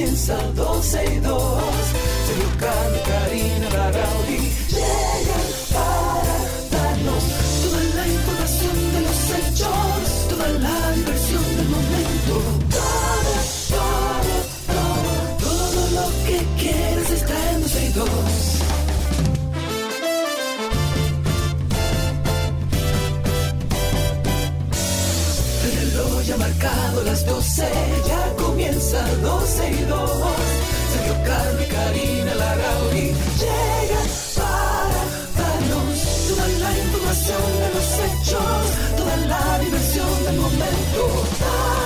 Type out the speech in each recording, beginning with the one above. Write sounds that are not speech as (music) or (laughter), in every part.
comienza 12 y 2. Sergio Carlos, Karina, Larrauri llegan para darnos toda la información de los hechos, toda la diversión del momento. Todo, todo, todo, todo lo que quieres está en 12 y 2. El reloj ya ha marcado las 12, ya comienza 12 y 2. Sergio y Karina Larrauri llegan para darnos toda la información de los hechos, toda la diversión del momento.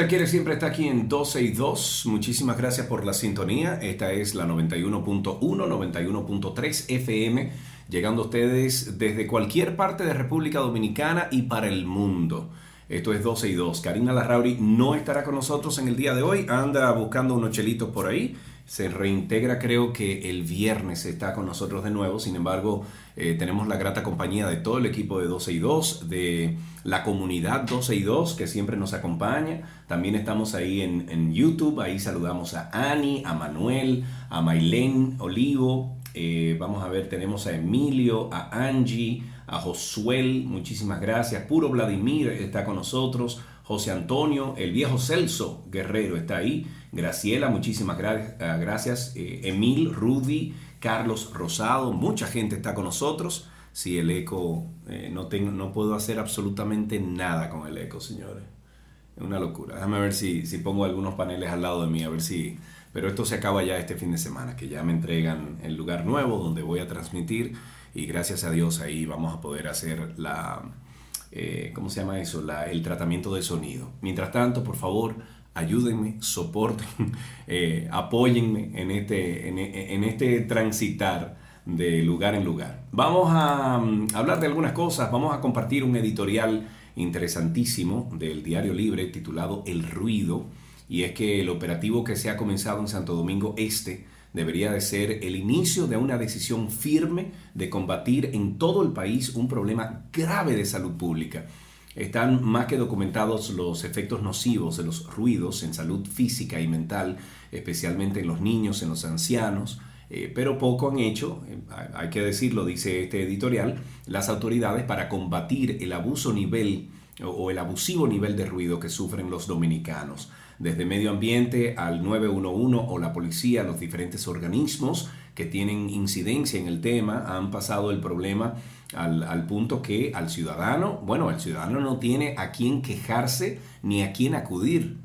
Usted quiere siempre está aquí en 12 y 2. Muchísimas gracias por la sintonía. Esta es la 91.1, 91.3 FM, llegando a ustedes desde cualquier parte de República Dominicana y para el mundo. Esto es 12 y 2. Karina Larrauri no estará con nosotros en el día de hoy. Anda buscando unos chelitos por ahí. Se reintegra creo que el viernes está con nosotros de nuevo. Sin embargo, eh, tenemos la grata compañía de todo el equipo de 12 y 2, de la comunidad 12 y 2 que siempre nos acompaña. También estamos ahí en, en YouTube. Ahí saludamos a Ani, a Manuel, a Mailén Olivo. Eh, vamos a ver, tenemos a Emilio, a Angie, a Josuel. Muchísimas gracias. Puro Vladimir está con nosotros. José Antonio, el viejo Celso Guerrero está ahí. Graciela, muchísimas eh, gracias. Eh, Emil, Rudy, Carlos Rosado, mucha gente está con nosotros. Si el eco, eh, no, tengo, no puedo hacer absolutamente nada con el eco, señores. Es una locura. Déjame ver si, si pongo algunos paneles al lado de mí, a ver si... Pero esto se acaba ya este fin de semana, que ya me entregan el lugar nuevo donde voy a transmitir y gracias a Dios ahí vamos a poder hacer la... eh, ¿Cómo se llama eso? La- el tratamiento de sonido. Mientras tanto, por favor, ayúdenme, soporten, (laughs) eh, apóyenme en este, en, en este transitar de lugar en lugar. Vamos a mm, hablar de algunas cosas, vamos a compartir un editorial interesantísimo del Diario Libre titulado El Ruido, y es que el operativo que se ha comenzado en Santo Domingo Este debería de ser el inicio de una decisión firme de combatir en todo el país un problema grave de salud pública. Están más que documentados los efectos nocivos de los ruidos en salud física y mental, especialmente en los niños, en los ancianos, eh, pero poco han hecho, eh, hay que decirlo, dice este editorial, las autoridades para combatir el abuso nivel o- el abusivo nivel de ruido que sufren los dominicanos. Desde medio ambiente al 911 o la policía, los diferentes organismos que tienen incidencia en el tema han pasado el problema al, al punto que al ciudadano, bueno, el ciudadano no tiene a quién quejarse ni a quién acudir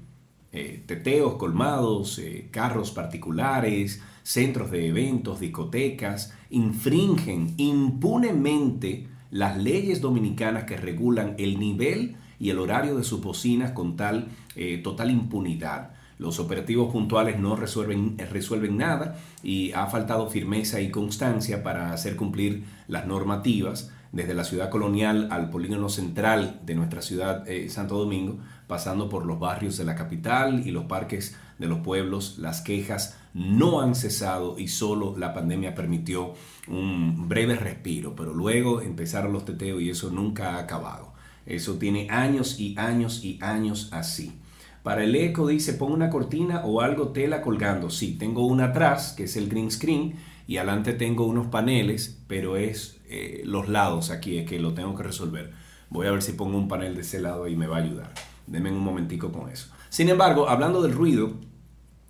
eh, teteos colmados, eh, carros particulares, centros de eventos, discotecas, infringen impunemente las leyes dominicanas que regulan el nivel y el horario de sus bocinas con tal eh, total impunidad. Los operativos puntuales no resuelven, eh, resuelven nada y ha faltado firmeza y constancia para hacer cumplir las normativas desde la ciudad colonial al polígono central de nuestra ciudad eh, Santo Domingo, pasando por los barrios de la capital y los parques de los pueblos, las quejas no han cesado y solo la pandemia permitió un breve respiro, pero luego empezaron los teteos y eso nunca ha acabado. Eso tiene años y años y años así. Para el eco dice, pon una cortina o algo tela colgando. Sí, tengo una atrás, que es el green screen, y adelante tengo unos paneles, pero es eh, los lados aquí, es que lo tengo que resolver. Voy a ver si pongo un panel de ese lado y me va a ayudar. Denme un momentico con eso. Sin embargo, hablando del ruido,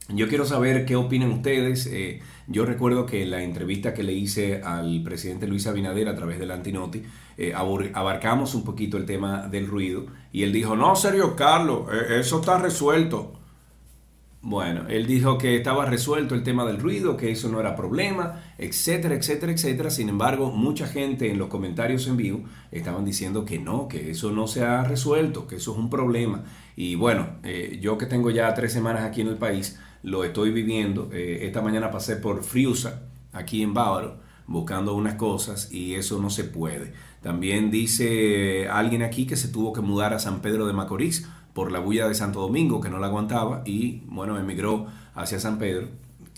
yo quiero saber qué opinan ustedes. Eh, yo recuerdo que la entrevista que le hice al presidente Luis Abinader a través del Antinoti, eh, abarcamos un poquito el tema del ruido y él dijo, no, serio, Carlos, eh, eso está resuelto. Bueno, él dijo que estaba resuelto el tema del ruido, que eso no era problema, etcétera, etcétera, etcétera. Sin embargo, mucha gente en los comentarios en vivo estaban diciendo que no, que eso no se ha resuelto, que eso es un problema. Y bueno, eh, yo que tengo ya tres semanas aquí en el país, lo estoy viviendo. Eh, esta mañana pasé por Friusa, aquí en Bávaro, buscando unas cosas y eso no se puede. También dice alguien aquí que se tuvo que mudar a San Pedro de Macorís por la bulla de Santo Domingo, que no la aguantaba y bueno, emigró hacia San Pedro.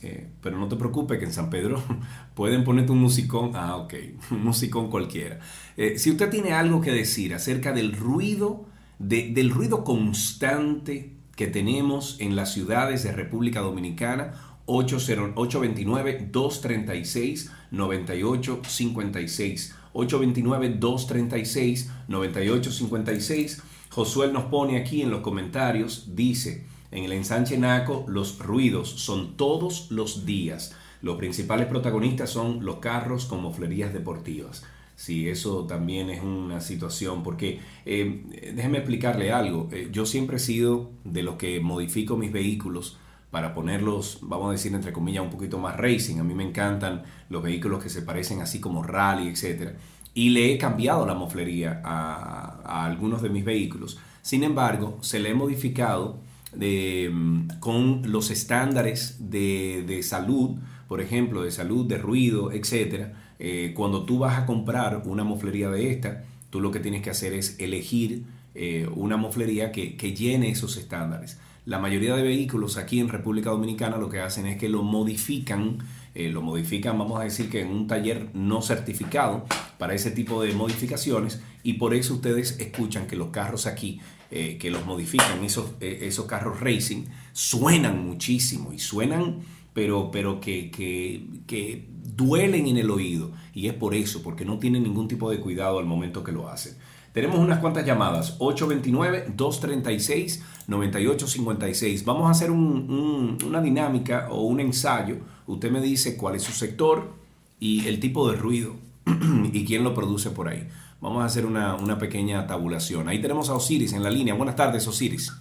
Eh, pero no te preocupes que en San Pedro (laughs) pueden ponerte un musicón. Ah, ok, (laughs) un musicón cualquiera. Eh, si usted tiene algo que decir acerca del ruido, del ruido constante que tenemos en las ciudades de República Dominicana, 829-236-9856. 829-236-9856. Josué nos pone aquí en los comentarios, dice, en el ensanche Naco los ruidos son todos los días. Los principales protagonistas son los carros con moflerías deportivas. Sí, eso también es una situación, porque eh, déjeme explicarle algo. Eh, yo siempre he sido de los que modifico mis vehículos para ponerlos, vamos a decir, entre comillas, un poquito más racing. A mí me encantan los vehículos que se parecen así como rally, etc. Y le he cambiado la moflería a, algunos de mis vehículos. Sin embargo, se le he modificado mm, con los estándares de, de, salud, por ejemplo, de salud, de ruido, etc. Eh, cuando tú vas a comprar una moflería de esta, tú lo que tienes que hacer es elegir eh, una moflería que, que llene esos estándares. La mayoría de vehículos aquí en República Dominicana lo que hacen es que lo modifican, eh, lo modifican, vamos a decir que en un taller no certificado para ese tipo de modificaciones y por eso ustedes escuchan que los carros aquí que los modifican, esos, esos carros racing, suenan muchísimo y suenan, pero, pero que, que duelen en el oído y es por eso, porque no tienen ningún tipo de cuidado al momento que lo hacen. Tenemos unas cuantas llamadas, 829-236-9856. Vamos a hacer una dinámica o un ensayo. Usted me dice cuál es su sector y el tipo de ruido (clears throat) y quién lo produce por ahí. Vamos a hacer una, pequeña tabulación. Ahí tenemos a Osiris en la línea. Buenas tardes, Osiris.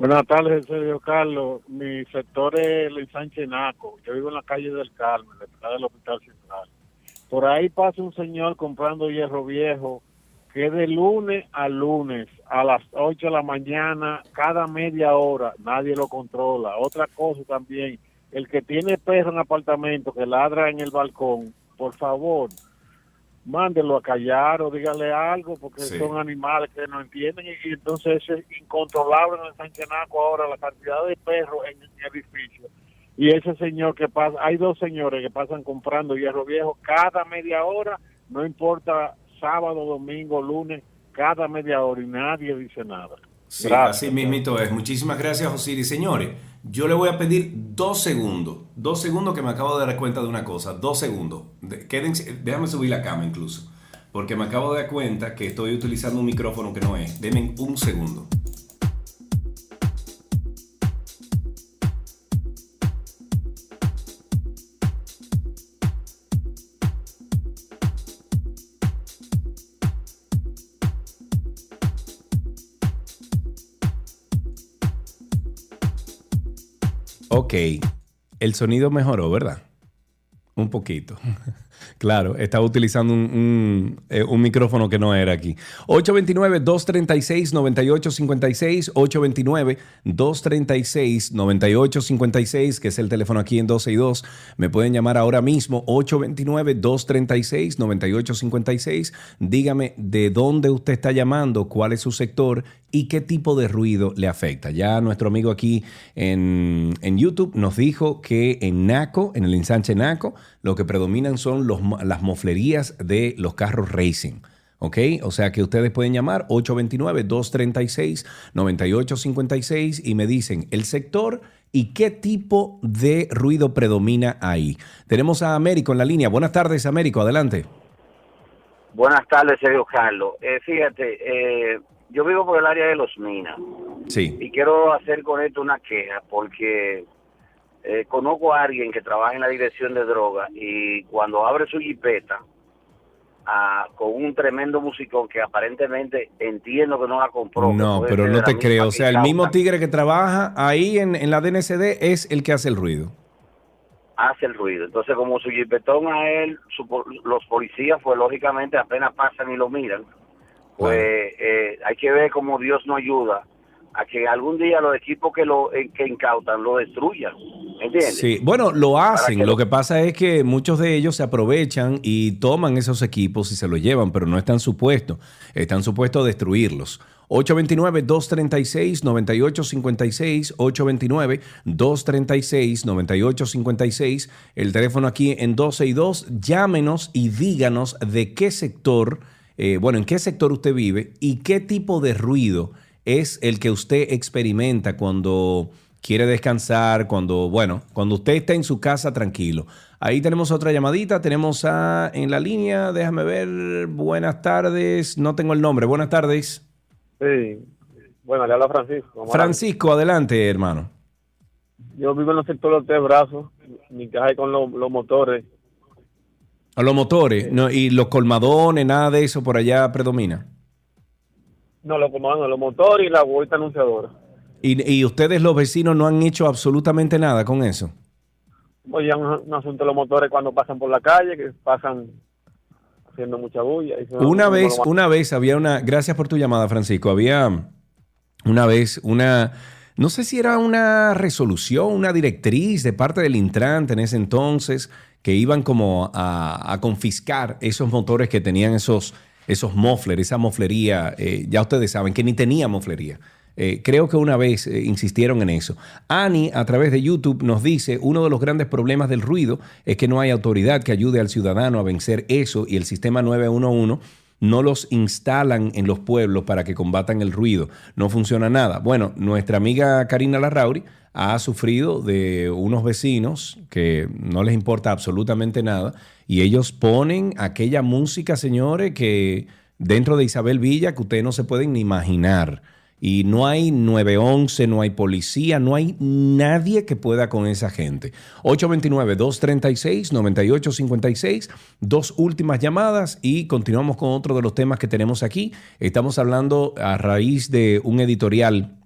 Buenas tardes, Sergio Carlos. Mi sector es el Sánchez Naco. Yo vivo en la calle del Carmen, detrás del Hospital Central. Por ahí pasa un señor comprando hierro viejo que de lunes a lunes a las 8 de la mañana, cada media hora, nadie lo controla. Otra cosa también, el que tiene perro en apartamento que ladra en el balcón, por favor, mándelo a callar o dígale algo, porque son animales que no entienden y, entonces es incontrolable en el Sanchenaco ahora la cantidad de perros en el edificio. Y ese señor que pasa, hay dos señores que pasan comprando hierro viejo cada media hora, no importa sábado, domingo, lunes, cada media hora y nadie dice nada. Sí, así mismito es. Muchísimas gracias, Osiris. Señores, yo le voy a pedir dos segundos. Dos segundos que me acabo de dar cuenta de una cosa. Dos segundos. quédense, déjame subir la cama incluso. Porque me acabo de dar cuenta que estoy utilizando un micrófono que no es. Denme un segundo. Ok, el sonido mejoró, ¿verdad? Un poquito. (laughs) Claro, estaba utilizando un, eh, un, micrófono que no era aquí. 829-236-9856, 829-236-9856, que es el teléfono aquí en 12 y 2. Me pueden llamar ahora mismo, 829-236-9856. Dígame de dónde usted está llamando, cuál es su sector y qué tipo de ruido le afecta. Ya nuestro amigo aquí en, en YouTube nos dijo que en NACO, en el ensanche NACO, lo que predominan son las moflerías de los carros racing. ¿Ok? O sea que ustedes pueden llamar 829-236-9856 y me dicen el sector y qué tipo de ruido predomina ahí. Tenemos a Américo en la línea. Buenas tardes, Américo. Adelante. Buenas tardes, Sergio Carlos. Eh, fíjate, eh, yo vivo por el área de Los Minas. Sí. Y quiero hacer con esto una queja porque eh, conozco a alguien que trabaja en la dirección de droga y cuando abre su jipeta ah, con un tremendo musicón que aparentemente entiendo que no la compró. No, pero no te creo. O sea, el mismo tigre que trabaja ahí en, en, la DNCD es el que hace el ruido. Hace el ruido. Entonces, como su jipetón a él, los policías, pues lógicamente apenas pasan y lo miran. Pues eh, hay que ver cómo Dios nos ayuda a que algún día los equipos que lo que incautan lo destruyan. ¿Entiendes? Sí, bueno, lo hacen. lo que pasa es que muchos de ellos se aprovechan y toman esos equipos y se los llevan, pero no están supuestos. Están supuestos a destruirlos. 829-236-9856, 829-236-9856, el teléfono aquí en 12 y 2. Llámenos y díganos de qué sector, eh, bueno, en qué sector usted vive y qué tipo de ruido es el que usted experimenta cuando quiere descansar, cuando, bueno, cuando usted está en su casa tranquilo. Ahí tenemos otra llamadita, tenemos a en la línea, déjame ver, buenas tardes, no tengo el nombre, buenas tardes. Sí, bueno, le habla Francisco. Francisco, adelante, hermano. Yo vivo en el sector de los tres brazos, mi casa es con los, motores. A los motores, no, y los colmadones, nada de eso por allá predomina. No, los colmadones, los motores y la vuelta anunciadora. ¿Y, ¿Y ustedes los vecinos no han hecho absolutamente nada con eso? Oye, un, un asunto de los motores cuando pasan por la calle, que pasan haciendo mucha bulla. Una vez, una vez había una, gracias por tu llamada, Francisco, había una vez una, no sé si era una resolución, una directriz de parte del Intrante en ese entonces, que iban como a, confiscar esos motores que tenían esos, esos esa moflería, eh, ya ustedes saben que ni tenía moflería. Eh, creo que una vez eh, insistieron en eso. Ani, a través de YouTube, nos dice, uno de los grandes problemas del ruido es que no hay autoridad que ayude al ciudadano a vencer eso y el sistema 911 no los instalan en los pueblos para que combatan el ruido. No funciona nada. Bueno, nuestra amiga Karina Larrauri ha sufrido de unos vecinos que no les importa absolutamente nada y ellos ponen aquella música, señores, que dentro de Isabel Villa que ustedes no se pueden ni imaginar. Y no hay 911, no hay policía, no hay nadie que pueda con esa gente. 829-236-9856, dos últimas llamadas y continuamos con otro de los temas que tenemos aquí. Estamos hablando a raíz de un editorial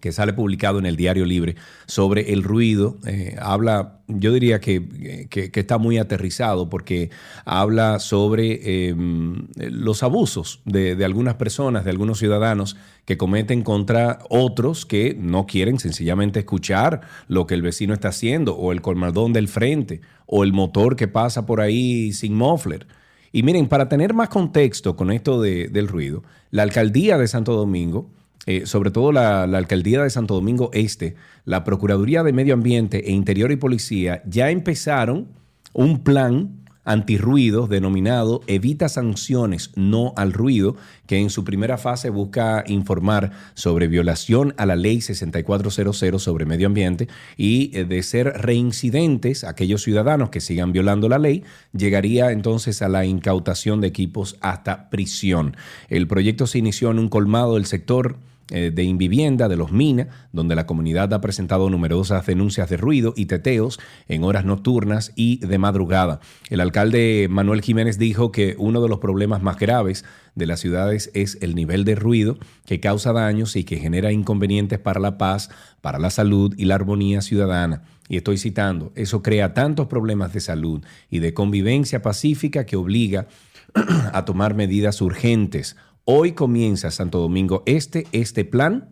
que sale publicado en el Diario Libre sobre el ruido. Eh, habla, yo diría que, está muy aterrizado porque habla sobre em, los abusos de, algunas personas, de algunos ciudadanos que cometen contra otros que no quieren sencillamente escuchar lo que el vecino está haciendo o el colmadón del frente o el motor que pasa por ahí sin muffler. Y miren, para tener más contexto con esto del ruido, la alcaldía de Santo Domingo eh, sobre todo la, alcaldía de Santo Domingo Este, la Procuraduría de Medio Ambiente e Interior y Policía ya empezaron un plan antirruido denominado Evita Sanciones No al Ruido, que en su primera fase busca informar sobre violación a la ley 6400 sobre medio ambiente y eh, de ser reincidentes aquellos ciudadanos que sigan violando la ley, llegaría entonces a la incautación de equipos hasta prisión. El proyecto se inició en un colmado del sector de Invivienda de los Mina, donde la comunidad ha presentado numerosas denuncias de ruido y teteos en horas nocturnas y de madrugada. El alcalde Manuel Jiménez dijo que uno de los problemas más graves de las ciudades es el nivel de ruido que causa daños y que genera inconvenientes para la paz, para la salud y la armonía ciudadana. Y estoy citando, eso crea tantos problemas de salud y de convivencia pacífica que obliga (clears throat) a tomar medidas urgentes Hoy comienza Santo Domingo Este, este plan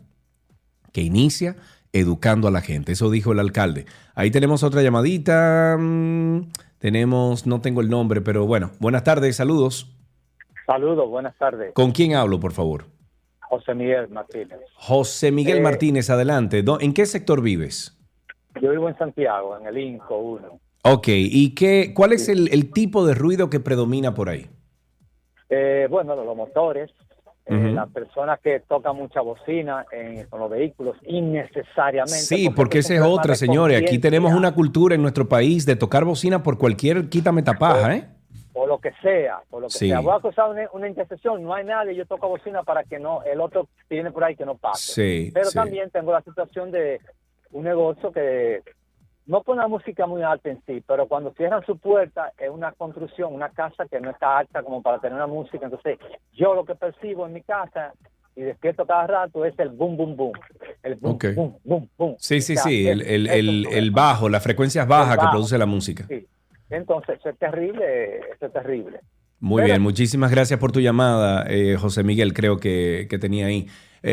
que inicia educando a la gente. Eso dijo el alcalde. Ahí tenemos otra llamadita. Mm, tenemos, no tengo el nombre, pero bueno, buenas tardes, saludos. Saludos, buenas tardes. ¿Con quién hablo, por favor? José Miguel Martínez. José Miguel eh, Martínez, adelante. ¿En qué sector vives? Yo vivo en Santiago, en el INCO 1. Ok, ¿y qué, cuál es el, tipo de ruido que predomina por ahí? Eh, bueno, los motores, eh, las personas que tocan mucha bocina en, con los vehículos innecesariamente. Sí, porque, esa es otra, señores. Aquí tenemos una cultura en nuestro país de tocar bocina por cualquier quítame tapaja, ¿eh? O lo que sea, por lo que sea. Voy a acusar una, una, intercesión, no hay nadie, yo toco bocina para que no, el otro tiene por ahí que no pase. Sí, Pero también tengo la situación de un negocio que no con la música muy alta en sí, pero cuando cierran su puerta es una construcción, una casa que no está alta como para tener una música. Entonces, yo lo que percibo en mi casa y despierto cada rato es el boom, boom, boom. El boom, boom, boom, boom. Sí, sí, sí, el, el, el, bajo, las frecuencias bajas que produce la música. Sí. Entonces, eso es terrible, eso es terrible. Muy bien, muchísimas gracias por tu llamada, eh, José Miguel, creo que, que tenía ahí.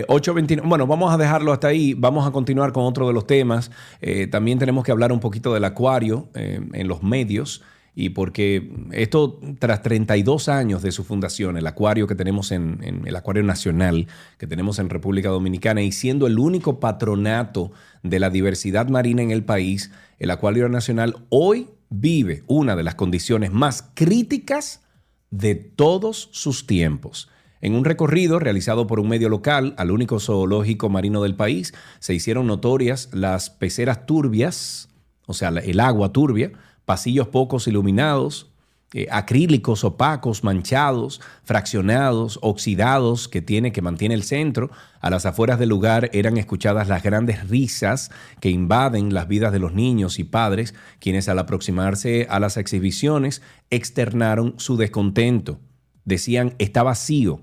829. Eh, bueno, vamos a dejarlo hasta ahí. Vamos a continuar con otro de los temas. Eh, también tenemos que hablar un poquito del acuario eh, en los medios. y porque esto, tras 32 años de su fundación, el acuario que tenemos en, en, el Acuario Nacional que tenemos en República Dominicana y siendo el único patronato de la diversidad marina en el país, el Acuario Nacional hoy vive una de las condiciones más críticas de todos sus tiempos. En un recorrido realizado por un medio local al único zoológico marino del país, se hicieron notorias las peceras turbias, o sea, el agua turbia, pasillos pocos iluminados, eh, acrílicos opacos, manchados, fraccionados, oxidados que tiene, que mantiene el centro. A las afueras del lugar eran escuchadas las grandes risas que invaden las vidas de los niños y padres, quienes al aproximarse a las exhibiciones externaron su descontento. Decían, está vacío,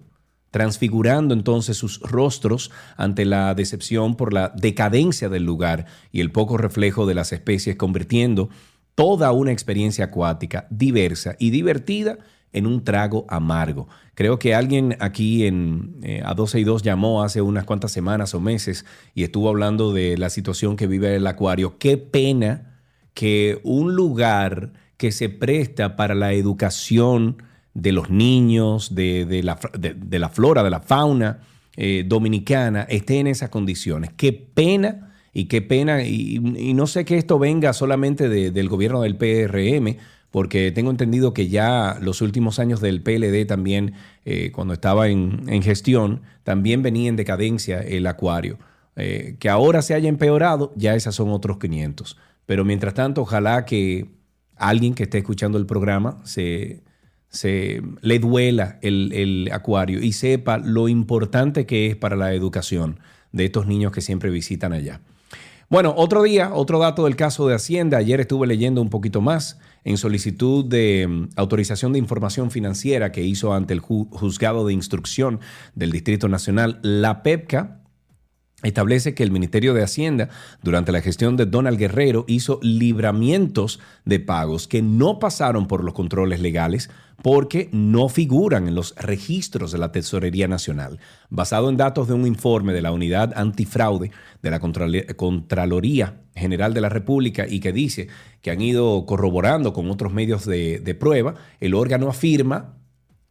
transfigurando entonces sus rostros ante la decepción por la decadencia del lugar y el poco reflejo de las especies, convirtiendo toda una experiencia acuática diversa y divertida en un trago amargo. Creo que alguien aquí en eh, a 12 y 2 llamó hace unas cuantas semanas o meses y estuvo hablando de la situación que vive el acuario. Qué pena que un lugar que se presta para la educación de los niños, de, la, flora, de la fauna eh, dominicana, esté en esas condiciones. Qué pena y qué pena, y, no sé que esto venga solamente del gobierno del PRM, porque tengo entendido que ya los últimos años del PLD también, eh, cuando estaba en, gestión, también venía en decadencia el acuario. Eh, que ahora se haya empeorado, ya esas son otros 500. Pero mientras tanto, ojalá que alguien que esté escuchando el programa se, se le duela el, el acuario y sepa lo importante que es para la educación de estos niños que siempre visitan allá. Bueno, otro día, otro dato del caso de Hacienda. Ayer estuve leyendo un poquito más en solicitud de mm, autorización de información financiera que hizo ante el juzgado de instrucción del Distrito Nacional, la PEPCA establece que el Ministerio de Hacienda durante la gestión de Donald Guerrero hizo libramientos de pagos que no pasaron por los controles legales porque no figuran en los registros de la Tesorería Nacional. Basado en datos de un informe de la Unidad Antifraude de la Contraloría General de la República y que dice que han ido corroborando con otros medios de, prueba, el órgano afirma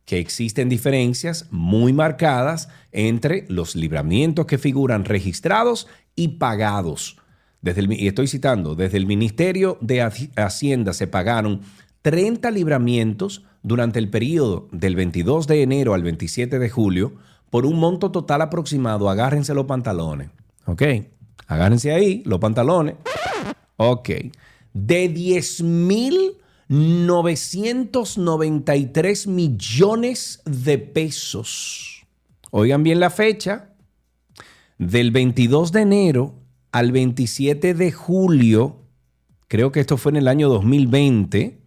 que existen diferencias muy marcadas entre los libramientos que figuran registrados y pagados. Desde el, y estoy citando, desde el Ministerio de Hacienda se pagaron 30 libramientos durante el periodo del 22 de enero al 27 de julio por un monto total aproximado, agárrense los pantalones, ¿ok? Agárrense ahí los pantalones, ok, de 10 mil 993 millones de pesos. Oigan bien la fecha, del 22 de enero al 27 de julio, creo que esto fue en el año 2020,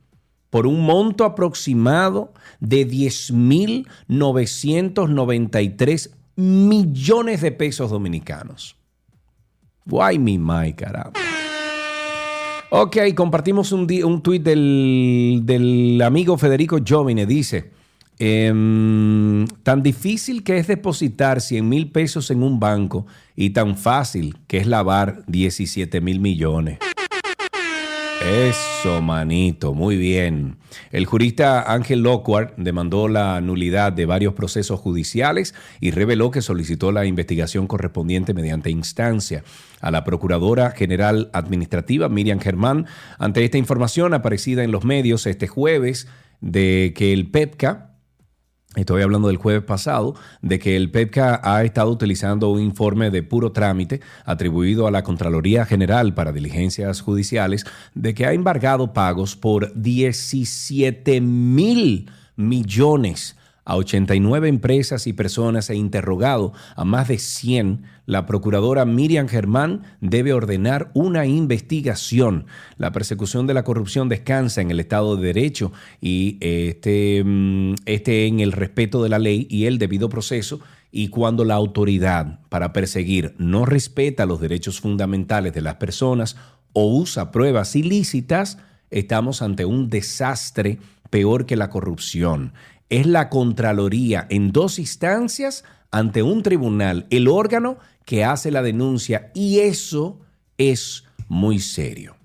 por un monto aproximado de 10.993 millones de pesos dominicanos. Guay mi my, caramba. Ok, compartimos un, un tuit del, amigo Federico Jovine. Dice, em, tan difícil que es depositar 100 mil pesos en un banco y tan fácil que es lavar 17 mil millones. Eso, manito, muy bien. El jurista Ángel Lockhart demandó la nulidad de varios procesos judiciales y reveló que solicitó la investigación correspondiente mediante instancia a la Procuradora General Administrativa Miriam Germán ante esta información aparecida en los medios este jueves de que el PEPCA, Estoy hablando del jueves pasado, de que el PEPCA ha estado utilizando un informe de puro trámite atribuido a la Contraloría General para Diligencias Judiciales, de que ha embargado pagos por 17 mil millones a 89 empresas y personas e interrogado a más de 100, la procuradora Miriam Germán debe ordenar una investigación. La persecución de la corrupción descansa en el Estado de Derecho y este, mm, este en el respeto de la ley y el debido proceso. Y cuando la autoridad para perseguir no respeta los derechos fundamentales de las personas o usa pruebas ilícitas, estamos ante un desastre peor que la corrupción es la Contraloría en dos instancias ante un tribunal, el órgano que hace la denuncia y eso es muy serio.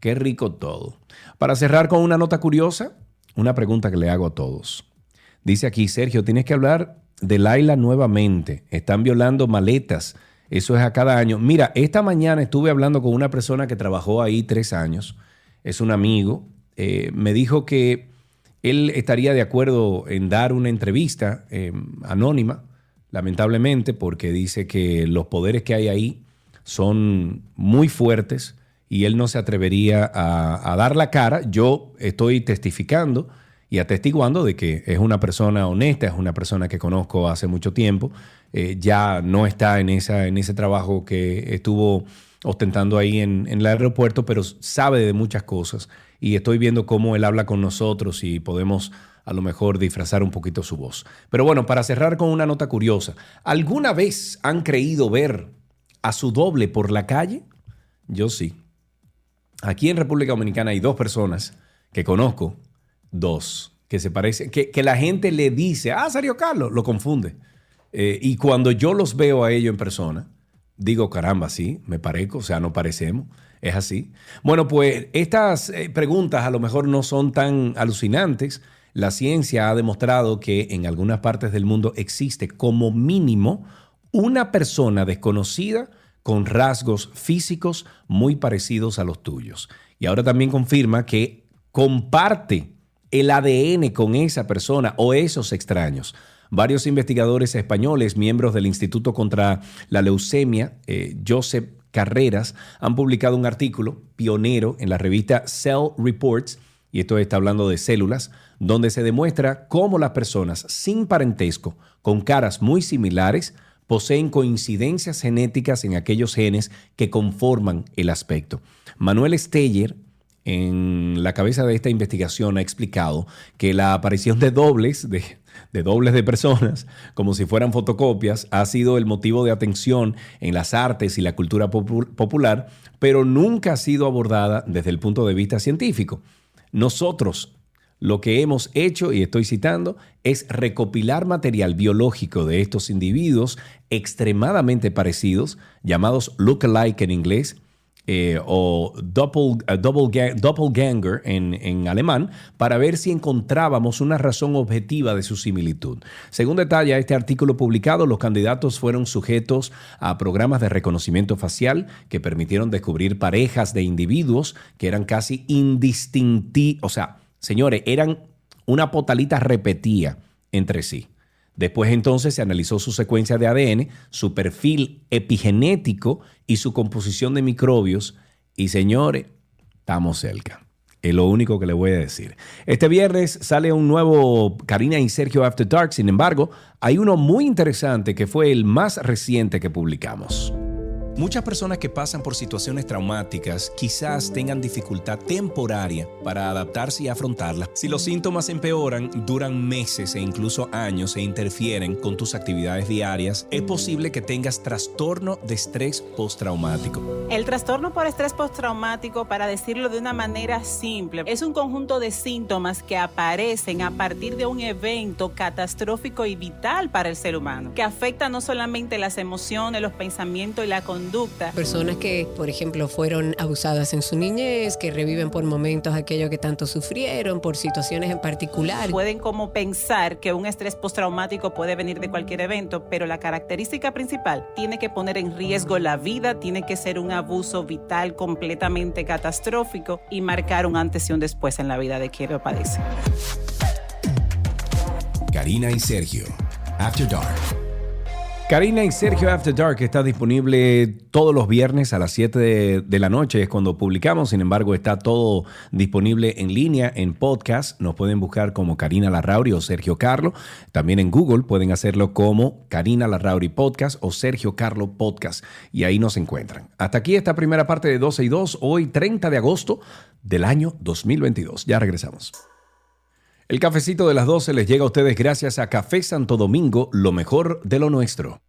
Qué rico todo. Para cerrar con una nota curiosa, una pregunta que le hago a todos. Dice aquí, Sergio, tienes que hablar de Laila nuevamente. Están violando maletas. Eso es a cada año. Mira, esta mañana estuve hablando con una persona que trabajó ahí tres años. Es un amigo. Eh, me dijo que él estaría de acuerdo en dar una entrevista eh, anónima, lamentablemente, porque dice que los poderes que hay ahí son muy fuertes y él no se atrevería a, dar la cara. Yo estoy testificando y atestiguando de que es una persona honesta, es una persona que conozco hace mucho tiempo, eh, ya no está en, esa, en ese trabajo que estuvo ostentando ahí en, en el aeropuerto, pero sabe de muchas cosas y estoy viendo cómo él habla con nosotros y podemos a lo mejor disfrazar un poquito su voz. Pero bueno, para cerrar con una nota curiosa, ¿alguna vez han creído ver a su doble por la calle? Yo sí. Aquí en República Dominicana hay dos personas que conozco, dos, que se parecen, que, la gente le dice, ah, Sergio Carlos, lo confunde. Eh, y cuando yo los veo a ellos en persona, digo, caramba, sí, me parezco, o sea, no parecemos. Es así. Bueno, pues estas eh, preguntas a lo mejor no son tan alucinantes. La ciencia ha demostrado que en algunas partes del mundo existe como mínimo una persona desconocida con rasgos físicos muy parecidos a los tuyos. Y ahora también confirma que comparte el ADN con esa persona o esos extraños. Varios investigadores españoles, miembros del Instituto contra la Leucemia, eh, Joseph Carreras, han publicado un artículo pionero en la revista Cell Reports, y esto está hablando de células, donde se demuestra cómo las personas sin parentesco, con caras muy similares, poseen coincidencias genéticas en aquellos genes que conforman el aspecto. Manuel Steyer, en la cabeza de esta investigación, ha explicado que la aparición de dobles, de, dobles de personas, como si fueran fotocopias, ha sido el motivo de atención en las artes y la cultura popular, pero nunca ha sido abordada desde el punto de vista científico. Nosotros, lo que hemos hecho, y estoy citando, es recopilar material biológico de estos individuos extremadamente parecidos, llamados look-alike en inglés, eh, o double, uh, doppelganger en, en, alemán, para ver si encontrábamos una razón objetiva de su similitud. Según detalla este artículo publicado, los candidatos fueron sujetos a programas de reconocimiento facial que permitieron descubrir parejas de individuos que eran casi indistintivos, o sea, Señores, eran una potalita repetía entre sí. Después entonces se analizó su secuencia de ADN, su perfil epigenético y su composición de microbios. Y señores, estamos cerca. Es lo único que le voy a decir. Este viernes sale un nuevo Karina y Sergio After Dark. Sin embargo, hay uno muy interesante que fue el más reciente que publicamos. Muchas personas que pasan por situaciones traumáticas quizás tengan dificultad temporaria para adaptarse y afrontarlas. Si los síntomas empeoran, duran meses e incluso años e interfieren con tus actividades diarias, es posible que tengas trastorno de estrés postraumático. El trastorno por estrés postraumático, para decirlo de una manera simple, es un conjunto de síntomas que aparecen a partir de un evento catastrófico y vital para el ser humano, que afecta no solamente las emociones, los pensamientos y la conducta, Personas que, por ejemplo, fueron abusadas en su niñez, que reviven por momentos aquello que tanto sufrieron, por situaciones en particular. Pueden como pensar que un estrés postraumático puede venir de cualquier evento, pero la característica principal tiene que poner en riesgo la vida, tiene que ser un abuso vital completamente catastrófico y marcar un antes y un después en la vida de quien lo padece. Karina y Sergio, After Dark. Karina y Sergio After Dark está disponible todos los viernes a las 7 de, la noche, es cuando publicamos, sin embargo está todo disponible en línea, en podcast, nos pueden buscar como Karina Larrauri o Sergio Carlo, también en Google pueden hacerlo como Karina Larrauri Podcast o Sergio Carlo Podcast y ahí nos encuentran. Hasta aquí esta primera parte de 12 y 2, hoy 30 de agosto del año 2022, ya regresamos. El cafecito de las 12 les llega a ustedes gracias a Café Santo Domingo, lo mejor de lo nuestro.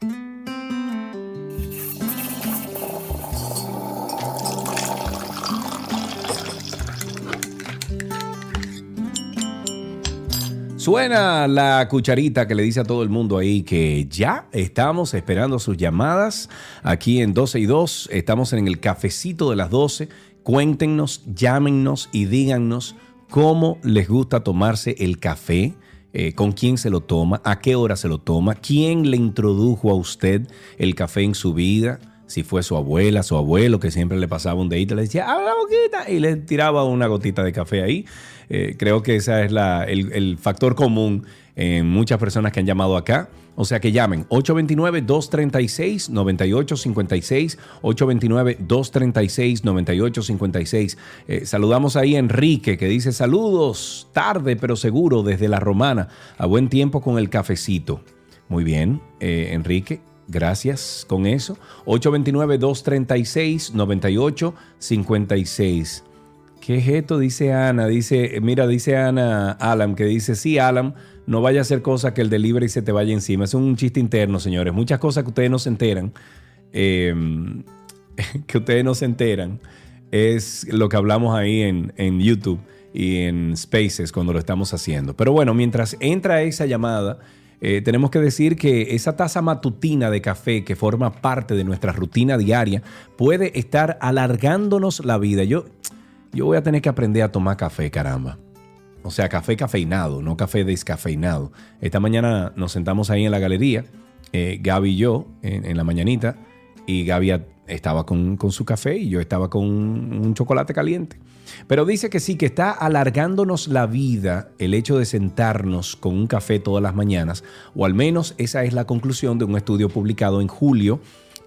Suena la cucharita que le dice a todo el mundo ahí que ya estamos esperando sus llamadas aquí en 12 y 2. Estamos en el cafecito de las 12 Cuéntenos, llámenos y díganos cómo les gusta tomarse el café, eh, con quién se lo toma, a qué hora se lo toma, quién le introdujo a usted el café en su vida, si fue su abuela, su abuelo, que siempre le pasaba un dedito, le decía, abre la boquita, y le tiraba una gotita de café ahí. Eh, creo que ese es la, el, el factor común en muchas personas que han llamado acá. O sea que llamen 829-236-9856, 829-236-9856. Eh, saludamos ahí a Enrique que dice saludos, tarde pero seguro desde la Romana, a buen tiempo con el cafecito. Muy bien, eh, Enrique, gracias con eso. 829-236-9856. ¿Qué es esto? Dice Ana, dice, mira, dice Ana Alam, que dice, sí, Alam, no vaya a hacer cosas que el delivery se te vaya encima. Es un chiste interno, señores. Muchas cosas que ustedes no se enteran, eh, (laughs) que ustedes no se enteran, es lo que hablamos ahí en, en, YouTube y en Spaces cuando lo estamos haciendo. Pero bueno, mientras entra esa llamada, eh, tenemos que decir que esa taza matutina de café que forma parte de nuestra rutina diaria puede estar alargándonos la vida. Yo, yo voy a tener que aprender a tomar café, caramba. O sea, café cafeinado, no café descafeinado. Esta mañana nos sentamos ahí en la galería, eh, Gaby y yo, en, la mañanita, y Gaby estaba con, con, su café y yo estaba con un chocolate caliente. Pero dice que sí, que está alargándonos la vida el hecho de sentarnos con un café todas las mañanas, o al menos esa es la conclusión de un estudio publicado en julio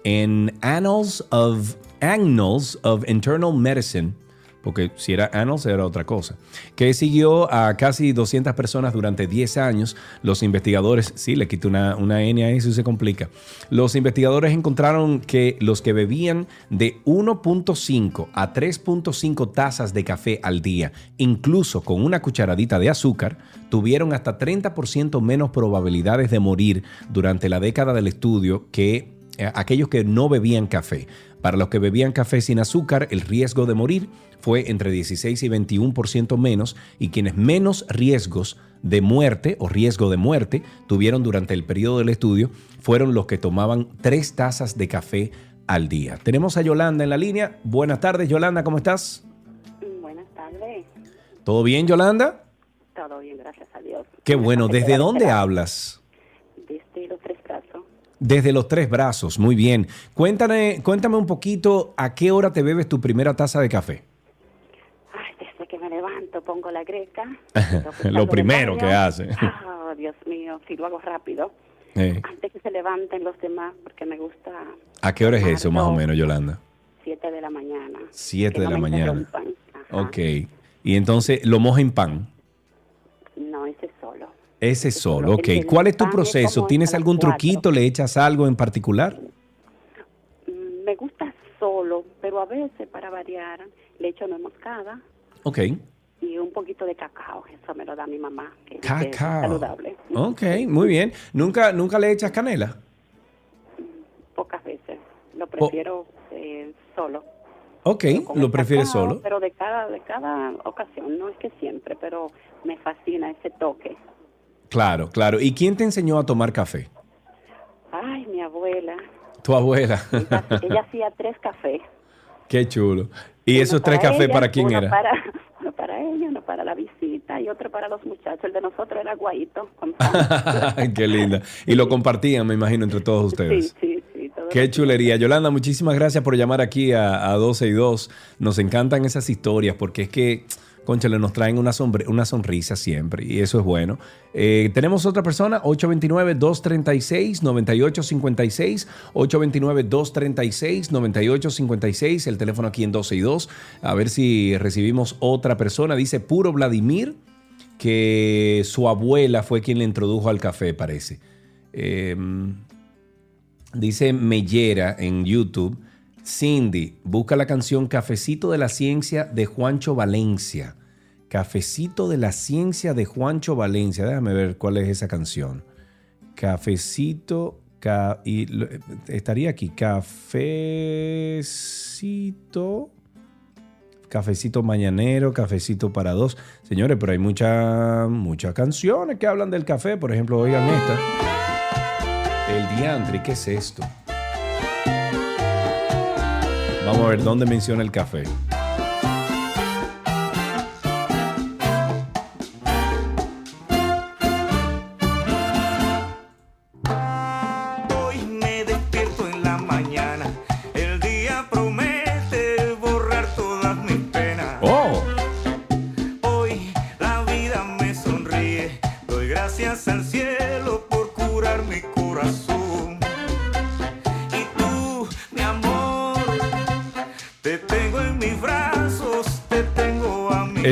en Annals of, Annals of Internal Medicine porque si era Annals era otra cosa, que siguió a casi 200 personas durante 10 años. Los investigadores, sí, le quito una, una N a eso se complica. Los investigadores encontraron que los que bebían de 1.5 a 3.5 tazas de café al día, incluso con una cucharadita de azúcar, tuvieron hasta 30% menos probabilidades de morir durante la década del estudio que aquellos que no bebían café. Para los que bebían café sin azúcar, el riesgo de morir fue entre 16 y 21% menos y quienes menos riesgos de muerte o riesgo de muerte tuvieron durante el periodo del estudio fueron los que tomaban tres tazas de café al día. Tenemos a Yolanda en la línea. Buenas tardes, Yolanda, ¿cómo estás? Buenas tardes. ¿Todo bien, Yolanda? Todo bien, gracias a Dios. Qué bueno. ¿Desde dónde hablas? Desde los tres brazos. Desde los tres brazos, muy bien. Cuéntame, cuéntame un poquito a qué hora te bebes tu primera taza de café. Ay, desde que me levanto pongo la greca. (laughs) lo primero que hace. Oh, Dios mío, si lo hago rápido. Eh. Antes que se levanten los demás, porque me gusta. ¿A qué hora es eso, más o menos, Yolanda? Siete de la mañana. Siete de no la mañana. Ok. Y entonces, ¿lo moja en pan? No, ese solo. Ese solo, ok. ¿Cuál es tu proceso? ¿Tienes algún truquito? ¿Le echas algo en particular? Me gusta solo, pero a veces para variar le echo nuez moscada. Ok. Y un poquito de cacao, eso me lo da mi mamá. Que cacao. Es saludable. Ok, muy bien. ¿Nunca, nunca le echas canela? Pocas veces. Lo prefiero oh. eh, solo. Ok, lo prefieres solo. Pero de cada, de cada ocasión, no es que siempre, pero me fascina ese toque. Claro, claro. ¿Y quién te enseñó a tomar café? Ay, mi abuela. Tu abuela. Ella, ella (laughs) hacía tres cafés. Qué chulo. ¿Y uno esos tres cafés para quién uno era? Para, uno para ella, uno para la visita y otro para los muchachos. El de nosotros era guayito. (laughs) Qué linda. Y lo compartían, me imagino, entre todos ustedes. Sí, sí, sí. Qué chulería. Yolanda, muchísimas gracias por llamar aquí a, a 12 y 2. Nos encantan esas historias porque es que conchale, nos traen una, una sonrisa siempre y eso es bueno. Eh, tenemos otra persona, 829-236-9856, 829-236-9856, el teléfono aquí en 12 y 2. A ver si recibimos otra persona. Dice Puro Vladimir que su abuela fue quien le introdujo al café, parece. Eh, dice Mellera en YouTube. Cindy, busca la canción Cafecito de la Ciencia de Juancho Valencia. Cafecito de la Ciencia de Juancho Valencia. Déjame ver cuál es esa canción. Cafecito. Ca, y estaría aquí. Cafecito. Cafecito mañanero, cafecito para dos. Señores, pero hay muchas muchas canciones que hablan del café. Por ejemplo, oigan esta. El diantre, ¿qué es esto? Vamos a ver dónde menciona el café.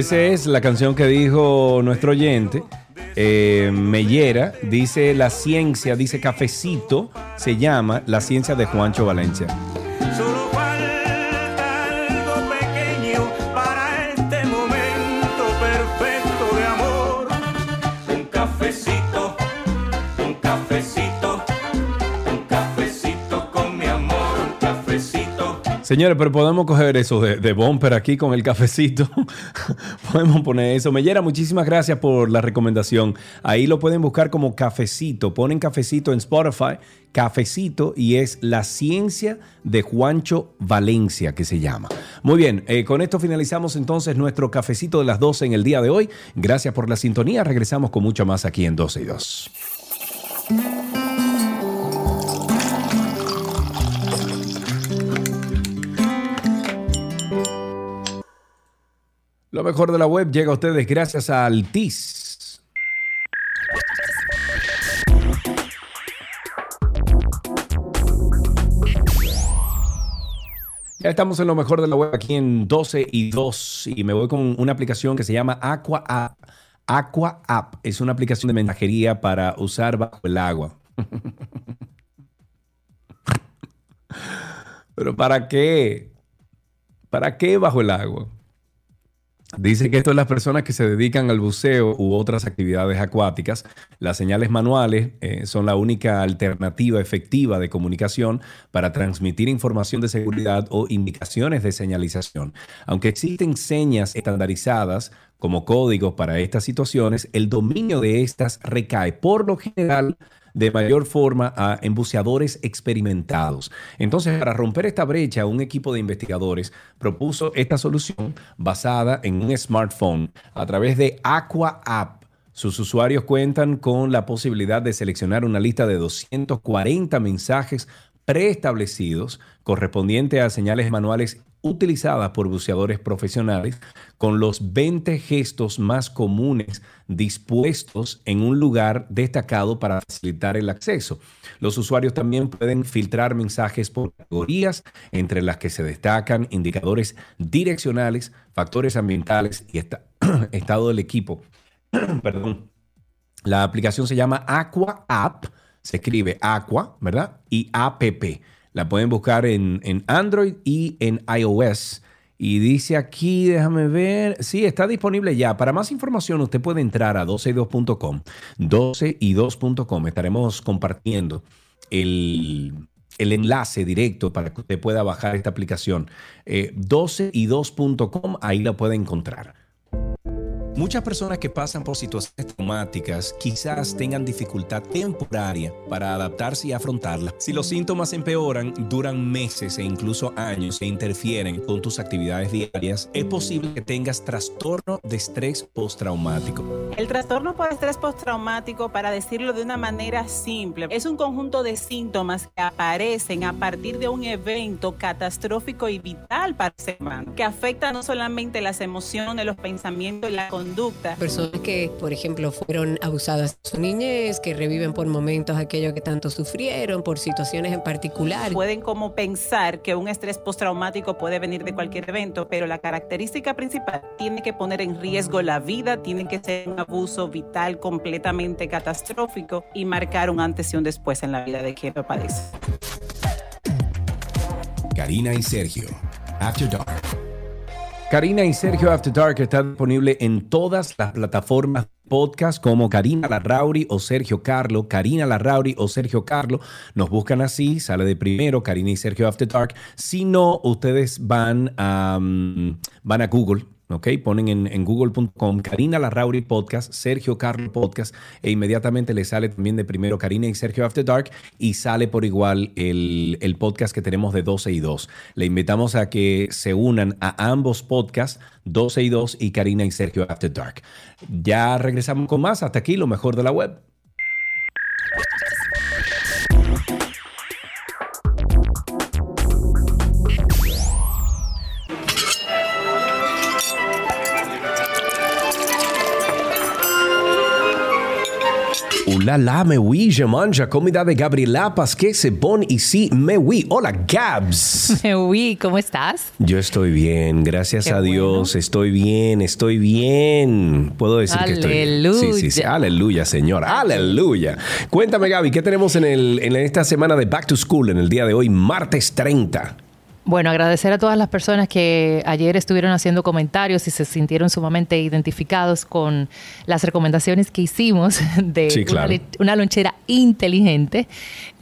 Esa es la canción que dijo nuestro oyente. Eh, Mellera dice la ciencia, dice cafecito, se llama La ciencia de Juancho Valencia. Señores, pero podemos coger eso de, de bumper aquí con el cafecito. (laughs) podemos poner eso. Mellera, muchísimas gracias por la recomendación. Ahí lo pueden buscar como cafecito. Ponen cafecito en Spotify, cafecito, y es la ciencia de Juancho Valencia, que se llama. Muy bien, eh, con esto finalizamos entonces nuestro cafecito de las 12 en el día de hoy. Gracias por la sintonía. Regresamos con mucho más aquí en 12 y 2. Lo mejor de la web llega a ustedes gracias a Altis. Ya estamos en lo mejor de la web aquí en 12 y 2 y me voy con una aplicación que se llama Aqua App. Aqua App es una aplicación de mensajería para usar bajo el agua. (laughs) Pero ¿para qué? ¿Para qué bajo el agua? Dice que esto es las personas que se dedican al buceo u otras actividades acuáticas. Las señales manuales eh, son la única alternativa efectiva de comunicación para transmitir información de seguridad o indicaciones de señalización. Aunque existen señas estandarizadas como códigos para estas situaciones, el dominio de estas recae por lo general de mayor forma a embuceadores experimentados. Entonces, para romper esta brecha, un equipo de investigadores propuso esta solución basada en un smartphone a través de Aqua App. Sus usuarios cuentan con la posibilidad de seleccionar una lista de 240 mensajes preestablecidos correspondiente a señales manuales utilizadas por buceadores profesionales con los 20 gestos más comunes dispuestos en un lugar destacado para facilitar el acceso. Los usuarios también pueden filtrar mensajes por categorías, entre las que se destacan indicadores direccionales, factores ambientales y esta- (clears throat) estado del equipo. (clears throat) Perdón. La aplicación se llama Aqua App, se escribe Aqua, ¿verdad? Y app. La pueden buscar en, en Android y en iOS. Y dice aquí, déjame ver, sí, está disponible ya. Para más información usted puede entrar a 12y2.com, 12y2.com. Estaremos compartiendo el, el enlace directo para que usted pueda bajar esta aplicación. Eh, 12y2.com, ahí la puede encontrar. Muchas personas que pasan por situaciones traumáticas quizás tengan dificultad temporaria para adaptarse y afrontarlas. Si los síntomas empeoran, duran meses e incluso años e interfieren con tus actividades diarias, es posible que tengas trastorno de estrés postraumático. El trastorno por estrés postraumático, para decirlo de una manera simple, es un conjunto de síntomas que aparecen a partir de un evento catastrófico y vital para el ser humano, que afecta no solamente las emociones, los pensamientos y la conducta. Personas que, por ejemplo, fueron abusadas en su niñez, que reviven por momentos aquello que tanto sufrieron, por situaciones en particular. Pueden como pensar que un estrés postraumático puede venir de cualquier evento, pero la característica principal tiene que poner en riesgo la vida, tiene que ser un abuso vital completamente catastrófico y marcar un antes y un después en la vida de quien lo padece. Karina y Sergio, After Dark. Karina y Sergio After Dark está disponible en todas las plataformas podcast como Karina Larrauri o Sergio Carlo, Karina Larrauri o Sergio Carlo. Nos buscan así, sale de primero Karina y Sergio After Dark. Si no, ustedes van a, mm, van a Google. ¿Ok? Ponen en, en google.com Karina Larrauri Podcast, Sergio Carlo Podcast, e inmediatamente le sale también de primero Karina y Sergio After Dark y sale por igual el, el podcast que tenemos de 12 y 2. Le invitamos a que se unan a ambos podcasts, 12 y 2 y Karina y Sergio After Dark. Ya regresamos con más. Hasta aquí lo mejor de la web. La la, me oui, je mange comida de Gabriela Pasquet, c'est bon ici, me oui. Hola, Gabs. (laughs) Uy, ¿cómo estás? Yo estoy bien, gracias Qué a Dios, estoy bien, estoy bien. Puedo decir que estoy bien. Sí, sí, sí. Aleluya. Aleluya, señor. Aleluya. Cuéntame, Gaby, ¿qué tenemos en, el, en esta semana de Back to School en el día de hoy, martes 30? Bueno, agradecer a todas las personas que ayer estuvieron haciendo comentarios y se sintieron sumamente identificados con las recomendaciones que hicimos (laughs) de Sí, claro. una, lonchera inteligente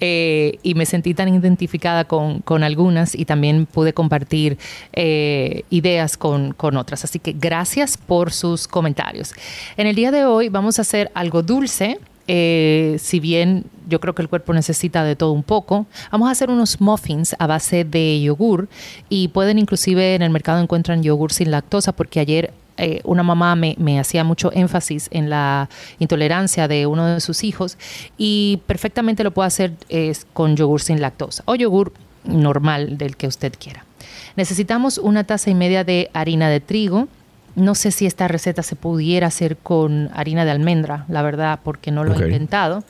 eh, y me sentí tan identificada con, con algunas y también pude compartir eh, ideas con, con otras. Así que gracias por sus comentarios. En el día de hoy vamos a hacer algo dulce. Eh, si bien yo creo que el cuerpo necesita de todo un poco, vamos a hacer unos muffins a base de yogur y pueden inclusive en el mercado encuentran yogur sin lactosa porque ayer eh, una mamá me, hacía mucho énfasis en la intolerancia de uno de sus hijos y perfectamente lo puede hacer eh, con yogur sin lactosa o yogur normal del que usted quiera. Necesitamos una taza y media de harina de trigo. No sé si esta receta se pudiera hacer con harina de almendra, la verdad, porque no lo he intentado.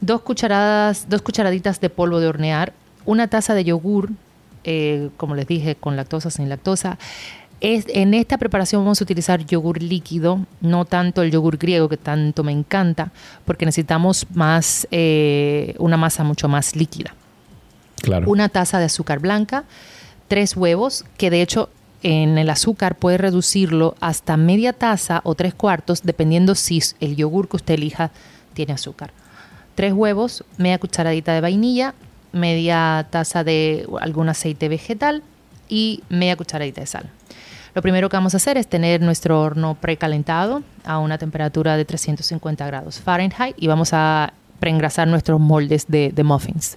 Dos cucharadas, dos cucharaditas de polvo de hornear, una taza de yogur, eh, como les dije, con lactosa, sin lactosa. Es, en esta preparación vamos a utilizar yogur líquido, no tanto el yogur griego que tanto me encanta, porque necesitamos más, eh, una masa mucho más líquida Claro. una taza de azúcar blanca, tres huevos, que de hecho en el azúcar puede reducirlo hasta media taza o tres cuartos, dependiendo si el yogur que usted elija tiene azúcar. Tres huevos, media cucharadita de vainilla, media taza de algún aceite vegetal y media cucharadita de sal. Lo primero que vamos a hacer es tener nuestro horno precalentado a una temperatura de 350 grados Fahrenheit y vamos a preengrasar nuestros moldes de, de muffins.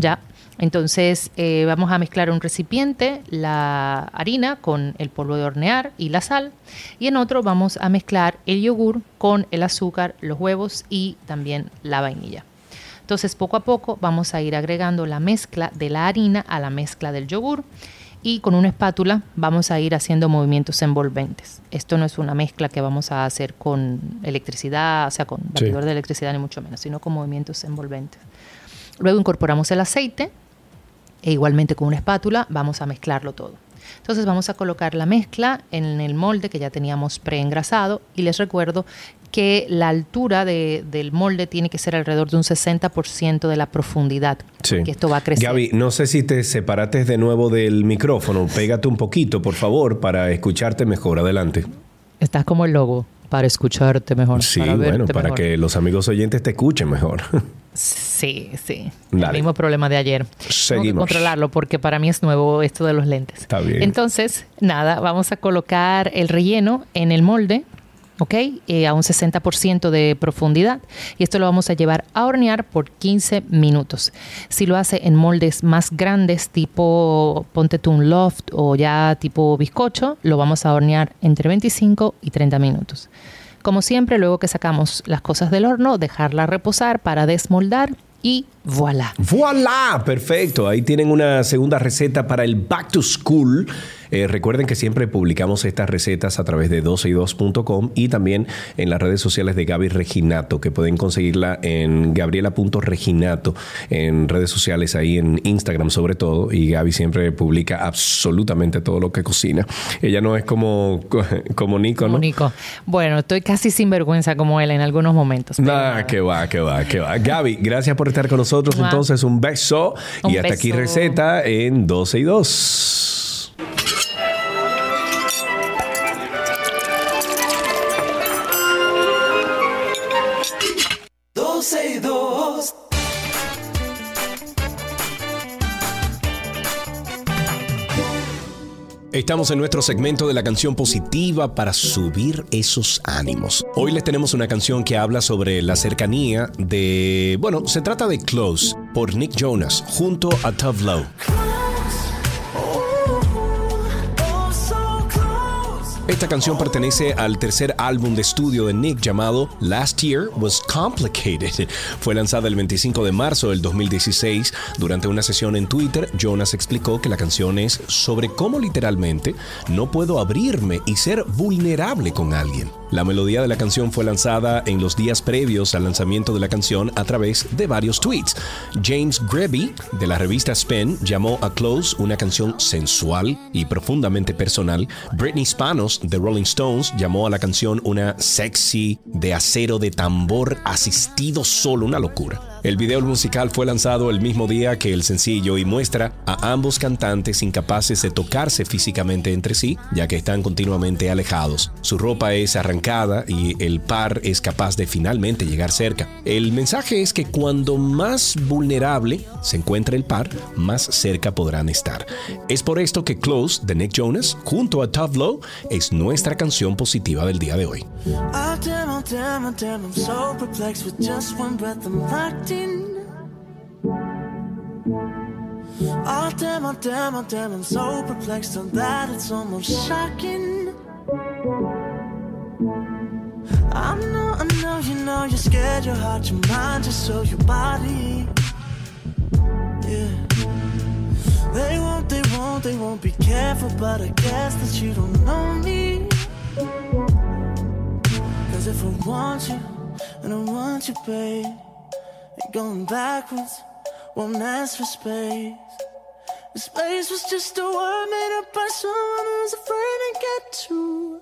¿Ya? Entonces eh, vamos a mezclar en un recipiente la harina con el polvo de hornear y la sal y en otro vamos a mezclar el yogur con el azúcar, los huevos y también la vainilla. Entonces poco a poco vamos a ir agregando la mezcla de la harina a la mezcla del yogur y con una espátula vamos a ir haciendo movimientos envolventes. Esto no es una mezcla que vamos a hacer con electricidad, o sea, con Sí. batidor de electricidad ni mucho menos, sino con movimientos envolventes. Luego incorporamos el aceite e igualmente con una espátula vamos a mezclarlo todo. Entonces vamos a colocar la mezcla en el molde que ya teníamos preengrasado y les recuerdo que la altura de- del molde tiene que ser alrededor de un 60% de la profundidad, Sí. que esto va a crecer. Gaby, no sé si te separates de nuevo del micrófono. Pégate un poquito, por favor, para escucharte mejor. Adelante. Estás como el logo para escucharte mejor. Sí, para bueno, para mejor. que los amigos oyentes te escuchen mejor. (laughs) Sí, sí. Dale. El mismo problema de ayer. Tengo que Seguimos. controlarlo porque para mí es nuevo esto de los lentes. Está bien. Entonces, nada, vamos a colocar el relleno en el molde, ¿ok? Eh, a un 60% de profundidad. Y esto lo vamos a llevar a hornear por 15 minutos. Si lo hace en moldes más grandes, tipo ponte tú un loft o ya tipo bizcocho, lo vamos a hornear entre 25 y 30 minutos. Como siempre, luego que sacamos las cosas del horno, dejarla reposar para desmoldar y voilà. ¡Voilá! Perfecto. Ahí tienen una segunda receta para el Back to School. Eh, recuerden que siempre publicamos estas recetas a través de 12y2.com y también en las redes sociales de Gaby Reginato, que pueden conseguirla en gabriela.reginato, en redes sociales, ahí en Instagram sobre todo. Y Gaby siempre publica absolutamente todo lo que cocina. Ella no es como, (laughs) como Nico, ¿no? Como Nico. Bueno, estoy casi sin vergüenza como él en algunos momentos. Nah, que va, que va, que va. Gaby, gracias por estar con nosotros. Entonces, un beso. Un y hasta aquí receta en 12 y 2. 12 y 2. Estamos en nuestro segmento de la canción positiva para subir esos ánimos. Hoy les tenemos una canción que habla sobre la cercanía de, bueno, se trata de Close por Nick Jonas junto a Tough. Esta canción pertenece al tercer álbum de estudio de Nick llamado Last Year Was Complicated. Fue lanzada el 25 de marzo del 2016. Durante una sesión en Twitter, Jonas explicó que la canción es sobre cómo literalmente no puedo abrirme y ser vulnerable con alguien. La melodía de la canción fue lanzada en los días previos al lanzamiento de la canción a través de varios tweets. James Greby, de la revista Spin, llamó a Close una canción sensual y profundamente personal. Britney Spanos, de Rolling Stones, llamó a la canción una sexy de acero de tambor asistido solo, una locura. El video musical fue lanzado el mismo día que el sencillo y muestra a ambos cantantes incapaces de tocarse físicamente entre sí, ya que están continuamente alejados. Su ropa es arrancada y el par es capaz de finalmente llegar cerca. El mensaje es que cuando más vulnerable se encuentre el par, más cerca podrán estar. Es por esto que Close de Nick Jonas, junto a Tough Low, es nuestra canción positiva del día de hoy. I'm so perplexed on that it's almost shocking. I know, I know, you know, you're scared, your heart, your mind, just so your body. Yeah. They won't, they won't, they won't be careful, but I guess that you don't know me. Cause if I want you, and I want you, babe, and going backwards won't ask for space. The space was just a word made up by someone who's afraid to get too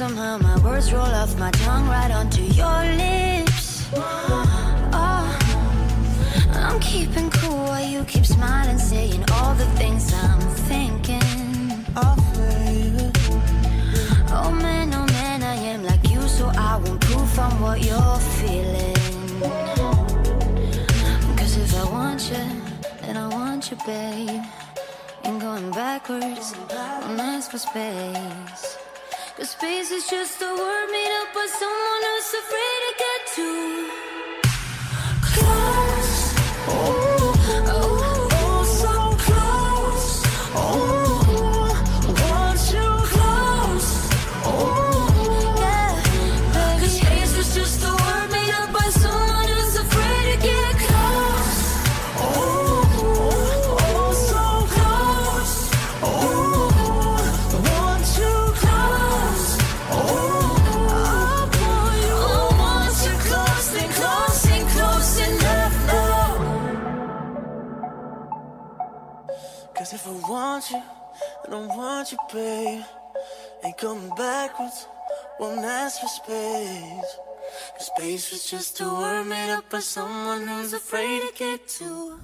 somehow my words roll off my tongue right onto your lips. Oh, I'm keeping cool while you keep smiling, saying all the things I'm thinking. Oh, baby. Oh man, oh man, I am like you, so I won't proof on what you're feeling. Cause if I want you, then I want you, babe. Ain't going backwards, don't ask for space. Space is just a word made up by someone who's afraid to get too close. Want you, I don't want you, babe. Ain't coming backwards, won't ask for space. Cause space was just a word made up by someone who's afraid to get too.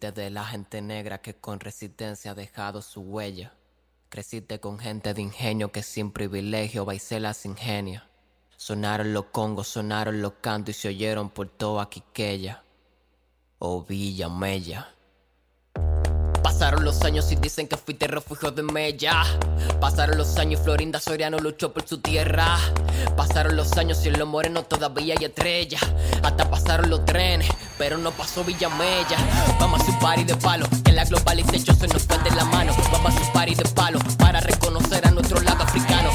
Naciste de la gente negra que con resistencia ha dejado su huella. Creciste con gente de ingenio que sin privilegio bailé las ingenia. Sonaron los congos, sonaron los cantos y se oyeron por toda Quiqueya. Oh Villamella. Pasaron los años y dicen que fuiste refugio de Mella. Pasaron los años y Florinda Soriano luchó por su tierra. Pasaron los años y en los morenos todavía hay estrella. Hasta pasaron los trenes, pero no pasó Villamella. Vamos a su party de palo, que la globalización se nos fue la mano. Vamos a su party de palo, para reconocer a nuestro lado africano.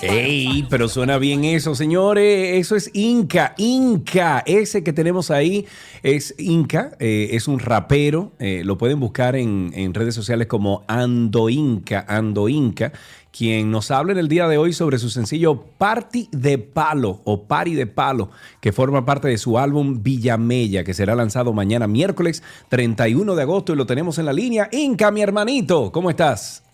¡Ey! Pero suena bien eso, señores. Eso es Inca. Inca. Ese que tenemos ahí es Inca. eh, es un rapero. eh, lo pueden buscar en, en redes sociales como Ando Inca. Ando Inca. Quien nos habla en el día de hoy sobre su sencillo Party de Palo o Party de Palo, que forma parte de su álbum Villamella, que será lanzado mañana miércoles 31 de agosto y lo tenemos en la línea. Inca, mi hermanito, ¿cómo estás?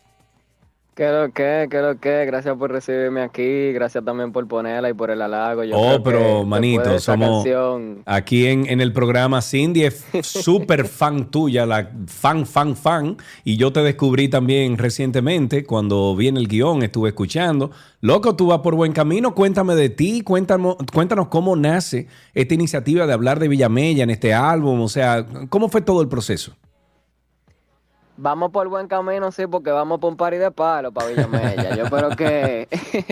¿Qué lo que? ¿Qué lo que? Gracias por recibirme aquí, gracias también por ponerla y por el halago. Yo Oh, pero manito, de somos canción- aquí en, en el programa Cindy es súper (laughs) fan tuya, la fan, fan, fan. Y yo te descubrí también recientemente cuando vi en el guion, estuve escuchando. Loco, tú vas por buen camino. Cuéntame de ti, cuéntanos, cuéntanos cómo nace esta iniciativa de hablar de Villamella en este álbum. O sea, ¿cómo fue todo el proceso? Vamos por buen camino, sí, porque vamos por un party de palo para Villamella. Yo espero que,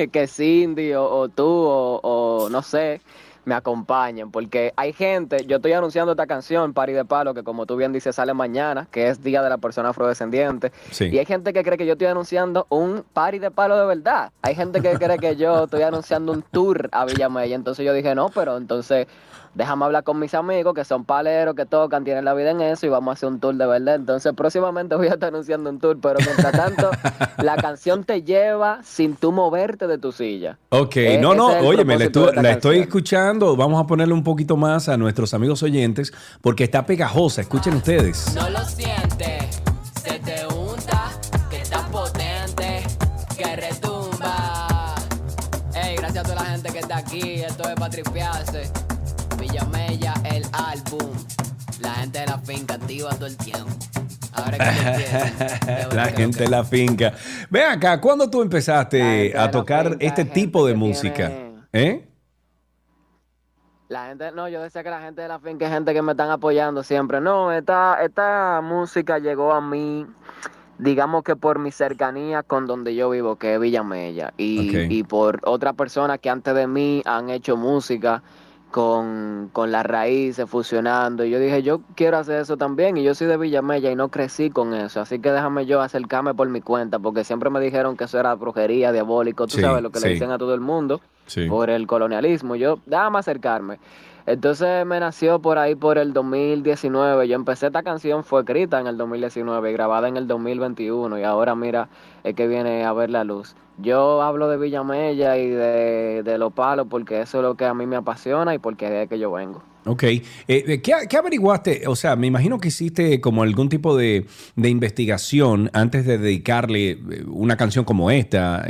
(laughs) que Cindy o, o tú o, o no sé me acompañen, porque hay gente, yo estoy anunciando esta canción, Party de Palo, que como tú bien dices sale mañana, que es Día de la Persona Afrodescendiente, Sí. y hay gente que cree que yo estoy anunciando un Party de Palo de verdad, hay gente que cree que yo estoy anunciando un tour a Villamella, entonces yo dije, no, pero entonces déjame hablar con mis amigos que son paleros, que tocan, tienen la vida en eso y vamos a hacer un tour de verdad. Entonces próximamente voy a estar anunciando un tour, pero mientras tanto (laughs) la canción te lleva sin tú moverte de tu silla. Ok, Eh, no, no, es oye, me la, estoy escuchando. Vamos a ponerle un poquito más a nuestros amigos oyentes porque está pegajosa. Escuchen ustedes. No lo sientes, se te unta, que está potente, que retumba. Ey, gracias a toda la gente que está aquí, esto es para tripearse. Villamella, el álbum. La gente de la finca activa todo el tiempo. Ahora que (laughs) la gente de la finca. Ven acá, ¿cuándo tú empezaste a tocar finca, este tipo de música? tiene- ¿Eh? La gente, no, yo decía que la gente de la finca es gente que me están apoyando siempre. No, esta, esta música llegó a mí, digamos que por mi cercanía con donde yo vivo, que es Villamella. Y, y por otras personas que antes de mí han hecho música con, con las raíces, fusionando. Y yo dije, yo quiero hacer eso también. Y yo soy de Villamella y no crecí con eso. Así que déjame yo acercarme por mi cuenta, porque siempre me dijeron que eso era brujería, diabólico. Tú Sí, sabes lo que sí. le dicen a todo el mundo Sí. por el colonialismo. Yo, déjame acercarme. Entonces me nació por ahí por el 2019. Yo empecé esta canción, fue escrita en el 2019 y grabada en el 2021. Y ahora mira, es que viene a ver la luz. Yo hablo de Villamella y de, de Los Palos porque eso es lo que a mí me apasiona y porque es que yo vengo. Ok. Eh, eh, ¿qué, averiguaste? O sea, me imagino que hiciste como algún tipo de, de investigación antes de dedicarle eh, una canción como esta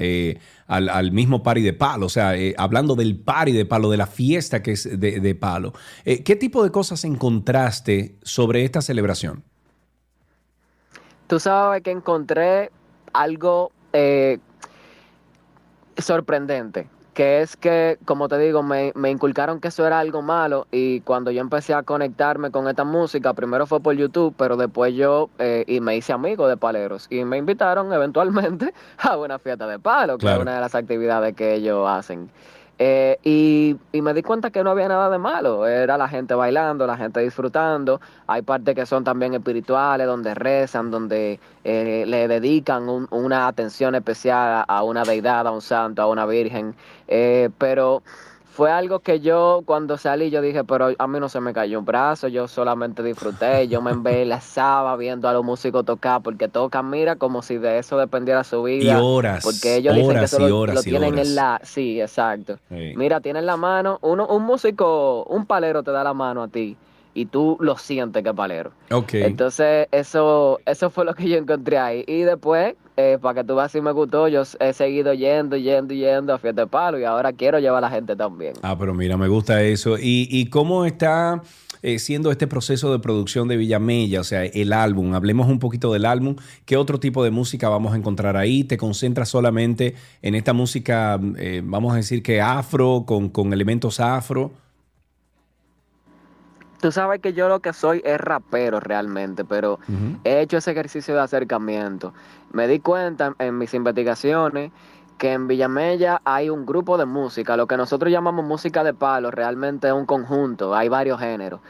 al, al mismo Party de Palo. O sea, hablando del Party de Palo, de la fiesta que es de, Palo. ¿Qué tipo de cosas encontraste sobre esta celebración? Tú sabes que encontré algo sorprendente, que es que, como te digo, me, me inculcaron que eso era algo malo y cuando yo empecé a conectarme con esta música, primero fue por YouTube, pero después yo eh, y me hice amigo de paleros y me invitaron eventualmente (laughs) a una fiesta de palo, que es una de las actividades que ellos hacen. Eh, y, y me di cuenta que no había nada de malo, era la gente bailando, la gente disfrutando, hay partes que son también espirituales, donde rezan, donde eh, le dedican un- una atención especial a, una deidad, a un santo, a una virgen, Eh, pero fue algo que yo cuando salí yo dije, pero a mí no se me cayó un brazo, yo solamente disfruté, yo me embelezaba viendo a los músicos tocar, porque tocan, mira, como si de eso dependiera su vida. horas, Porque ellos dicen que eso y lo, horas lo y tienen horas. en la... Sí, exacto. Sí. Mira, tienes la mano, uno, un músico, un palero te da la mano a ti y tú lo sientes que es palero. Ok. Entonces, eso, eso fue lo que yo encontré ahí. Y después, eh, para que tú veas si me gustó, yo he seguido yendo, yendo, yendo a Fiesta de Palo y ahora quiero llevar a la gente también. Ah, pero mira, me gusta eso. ¿Y, y cómo está eh, siendo este proceso de producción de Villamella? O sea, el álbum. Hablemos un poquito del álbum. ¿Qué otro tipo de música vamos a encontrar ahí? ¿Te concentras solamente en esta música, eh, vamos a decir que afro, con, con elementos afro? Tú sabes que yo lo que soy es rapero realmente, pero he hecho ese ejercicio de acercamiento. Me di cuenta en mis investigaciones que en Villamella hay un grupo de música, lo que nosotros llamamos música de palo, realmente es un conjunto, hay varios géneros.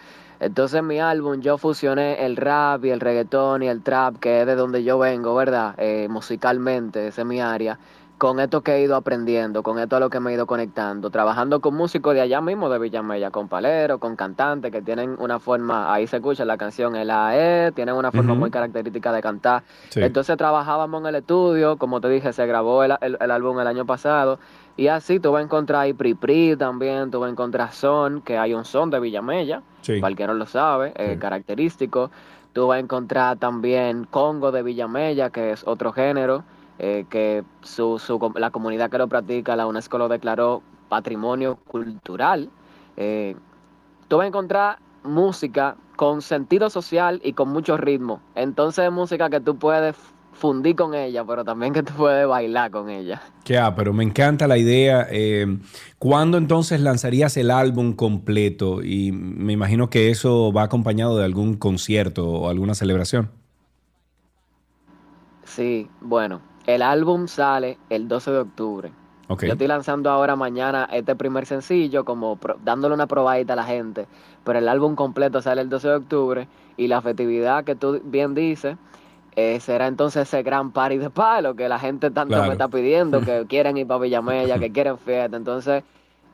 Entonces en mi álbum yo fusioné el rap y el reggaetón y el trap, que es de donde yo vengo, ¿verdad? Eh, musicalmente, esa es mi área con esto que he ido aprendiendo, con esto a lo que me he ido conectando, trabajando con músicos de allá mismo, de Villamella, con paleros, con cantantes que tienen una forma, ahí se escucha la canción, el AE, tienen una forma muy característica de cantar. Entonces trabajábamos en el estudio, como te dije, se grabó el, álbum el año pasado, y así tú vas a encontrar ahí Pri Pri también, tú vas a encontrar Son, que hay un son de Villamella, cualquiera lo sabe, eh, característico. Tú vas a encontrar también Congo de Villamella, que es otro género. Eh, que su, su, la comunidad que lo practica, la UNESCO lo declaró patrimonio cultural. Eh, tú vas a encontrar música con sentido social y con mucho ritmo. Entonces es música que tú puedes fundir con ella, pero también que tú puedes bailar con ella. Que ah, pero me encanta la idea. Eh, ¿Cuándo entonces lanzarías el álbum completo? Y me imagino que eso va acompañado de algún concierto o alguna celebración. Sí, bueno, el álbum sale el 12 de octubre. Yo estoy lanzando ahora mañana este primer sencillo, como dándole una probadita a la gente, pero el álbum completo sale el 12 de octubre y la festividad que tú bien dices eh, será entonces ese gran party de palo que la gente tanto me está pidiendo, (laughs) que quieren ir para Villamella, que quieren fiesta. Entonces,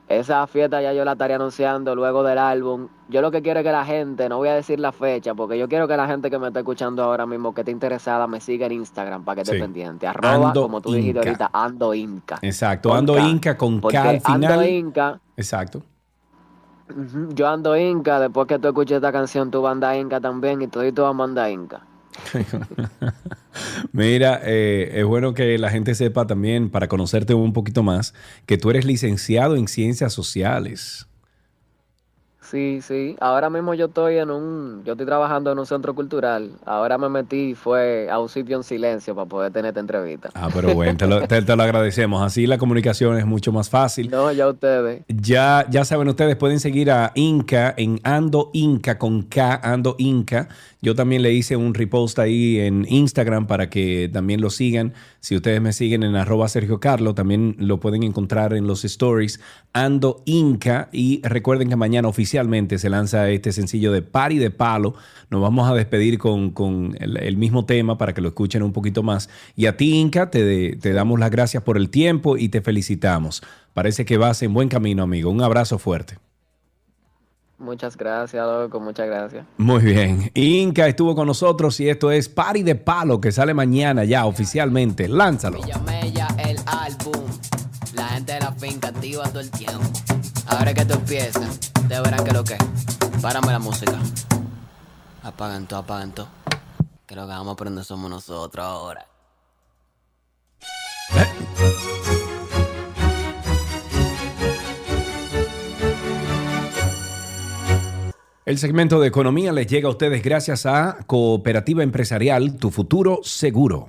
esa fiesta ya yo la estaría anunciando luego del álbum. Yo lo que quiero es que la gente, no voy a decir la fecha, porque yo quiero que la gente que me está escuchando ahora mismo, que esté interesada, me siga en Instagram para que esté pendiente. Arroba, como tú dijiste ahorita, Ando Inca. Exacto, Ando Inca con K al final. Ando Inca. Exacto. Yo ando Inca, después que tú escuches esta canción, tú banda Inca también, y tú vamos a andar Inca. (laughs) Mira, eh, es bueno que la gente sepa también, para conocerte un poquito más, que tú eres licenciado en ciencias sociales. Sí, sí. Ahora mismo yo estoy en un, yo estoy trabajando en un centro cultural. Ahora me metí fue a un sitio en silencio para poder tener esta entrevista. Ah, pero bueno, te lo, agradecemos. Así la comunicación es mucho más fácil. No, ya ustedes. Ya, ya saben ustedes, pueden seguir a Inca en Ando Inca con K, Ando Inca. Yo también le hice un repost ahí en Instagram para que también lo sigan. Si ustedes me siguen en arroba Sergio Carlo, también lo pueden encontrar en los stories Ando Inca. Y recuerden que mañana oficialmente se lanza este sencillo de Party de Palo. Nos vamos a despedir con, el, mismo tema para que lo escuchen un poquito más. Y a ti, Inca, te, te damos las gracias por el tiempo y te felicitamos. Parece que vas en buen camino, amigo. Un abrazo fuerte. Muchas gracias, loco, muchas gracias. Muy bien. Inca estuvo con nosotros y esto es Party de Palo que sale mañana ya oficialmente. Lánzalo. el álbum. La gente de la finca activa todo el tiempo. Ahora que tú empiezas, te verán que lo que. Párame la música. Apagan todo, apagan todo. Que lo que vamos a aprender somos nosotros ahora. ¿Eh? El segmento de economía les llega a ustedes gracias a Cooperativa Empresarial Tu Futuro Seguro.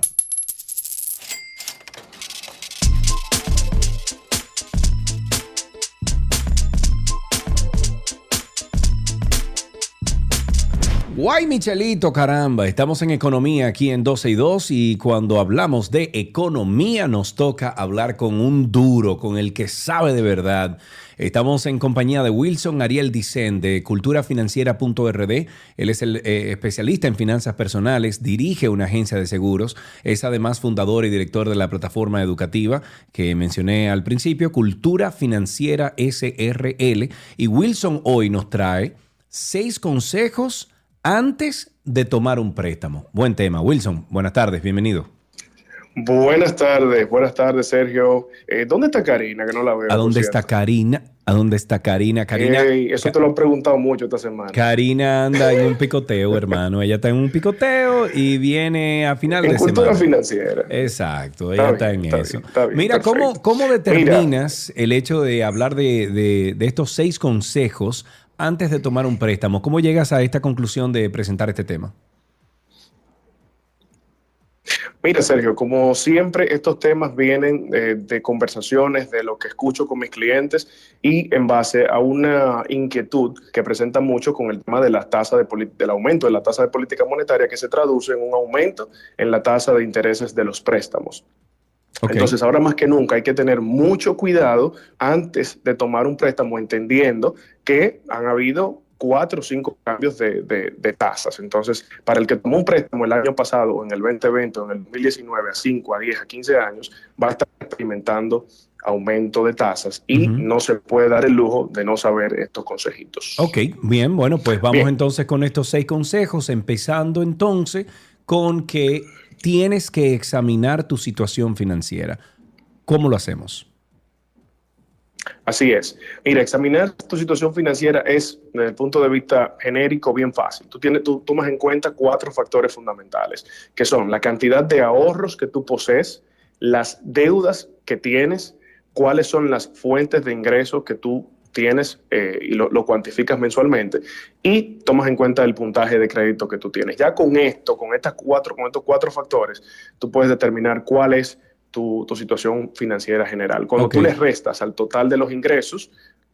Guay Michelito, caramba, estamos en economía aquí en 12 y 2 y cuando hablamos de economía nos toca hablar con un duro, con el que sabe de verdad. Estamos en compañía de Wilson Ariel Dicen de culturafinanciera.rd. Él es el eh, especialista en finanzas personales, dirige una agencia de seguros, es además fundador y director de la plataforma educativa que mencioné al principio, Cultura Financiera SRL. Y Wilson hoy nos trae seis consejos antes de tomar un préstamo. Buen tema. Wilson, buenas tardes, bienvenido. Buenas tardes, buenas tardes, Sergio. Eh, ¿Dónde está Karina? Que no la veo. ¿A dónde está. Karina? ¿A dónde está Karina? Karina, Ey, eso te lo han preguntado mucho esta semana. Karina anda en un picoteo, hermano. Ella está en un picoteo y viene a final En de cultura semana. financiera. Exacto, ella está, bien, en está eso. bien, está bien, Mira, ¿cómo. ¿cómo determinas el hecho de hablar de, de- de estos seis consejos antes de tomar un préstamo? ¿Cómo llegas a esta conclusión de presentar este tema? Mira, Sergio, como siempre, estos temas vienen eh, de conversaciones, de lo que escucho con mis clientes y en base a una inquietud que presentan mucho con el tema de la tasa de del aumento de la tasa de política monetaria que se traduce en un aumento en la tasa de intereses de los préstamos. Entonces, ahora más que nunca hay que tener mucho cuidado antes de tomar un préstamo, entendiendo que han habido cuatro o cinco cambios de, de- de tasas. Entonces, para el que tomó un préstamo el año pasado, o en el 2020 o en el 2019, a 5, a 10, a 15 años, va a estar experimentando aumento de tasas y no se puede dar el lujo de no saber estos consejitos. Ok, bien, bueno, pues vamos Bien. entonces con estos seis consejos, empezando entonces con que tienes que examinar tu situación financiera. ¿Cómo lo hacemos? Así es. Mira, examinar tu situación financiera es, desde el punto de vista genérico, bien fácil. Tú, tienes, tú tomas en cuenta cuatro factores fundamentales, que son la cantidad de ahorros que tú posees, las deudas que tienes, cuáles son las fuentes de ingresos que tú tienes eh, y lo, lo cuantificas mensualmente y tomas en cuenta el puntaje de crédito que tú tienes. Ya con esto, con estas cuatro, con estos cuatro factores, tú puedes determinar cuál es tu, tu situación financiera general. Cuando tú le restas al total de los ingresos,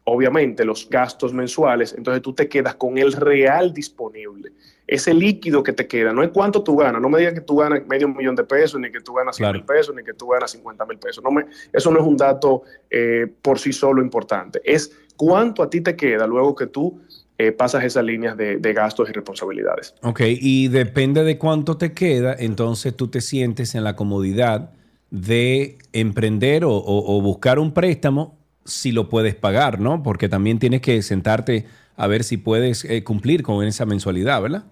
obviamente los gastos mensuales, entonces tú te quedas con el real disponible. Ese líquido que te queda, no es cuánto tú ganas, no me digas que tú ganas medio millón de pesos, ni que tú ganas 100 mil pesos, ni que tú ganas 50 mil pesos. No me, eso no es un dato eh, por sí solo importante. Es cuánto a ti te queda luego que tú eh, pasas esas líneas de, de gastos y responsabilidades. Ok, y depende de cuánto te queda, entonces tú te sientes en la comodidad de emprender o, o- o buscar un préstamo si lo puedes pagar, ¿no? Porque también tienes que sentarte a ver si puedes eh, cumplir con esa mensualidad, ¿verdad?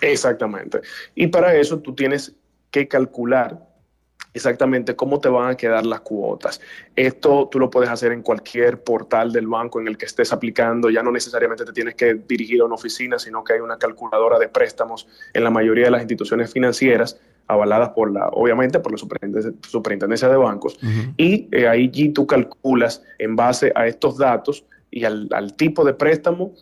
Exactamente. Y para eso tú tienes que calcular exactamente cómo te van a quedar las cuotas. Esto tú lo puedes hacer en cualquier portal del banco en el que estés aplicando. Ya no necesariamente te tienes que dirigir a una oficina, sino que hay una calculadora de préstamos en la mayoría de las instituciones financieras avaladas por la, obviamente, por la superintendencia, superintendencia de bancos. Y eh, ahí tú calculas en base a estos datos y al, al tipo de préstamo,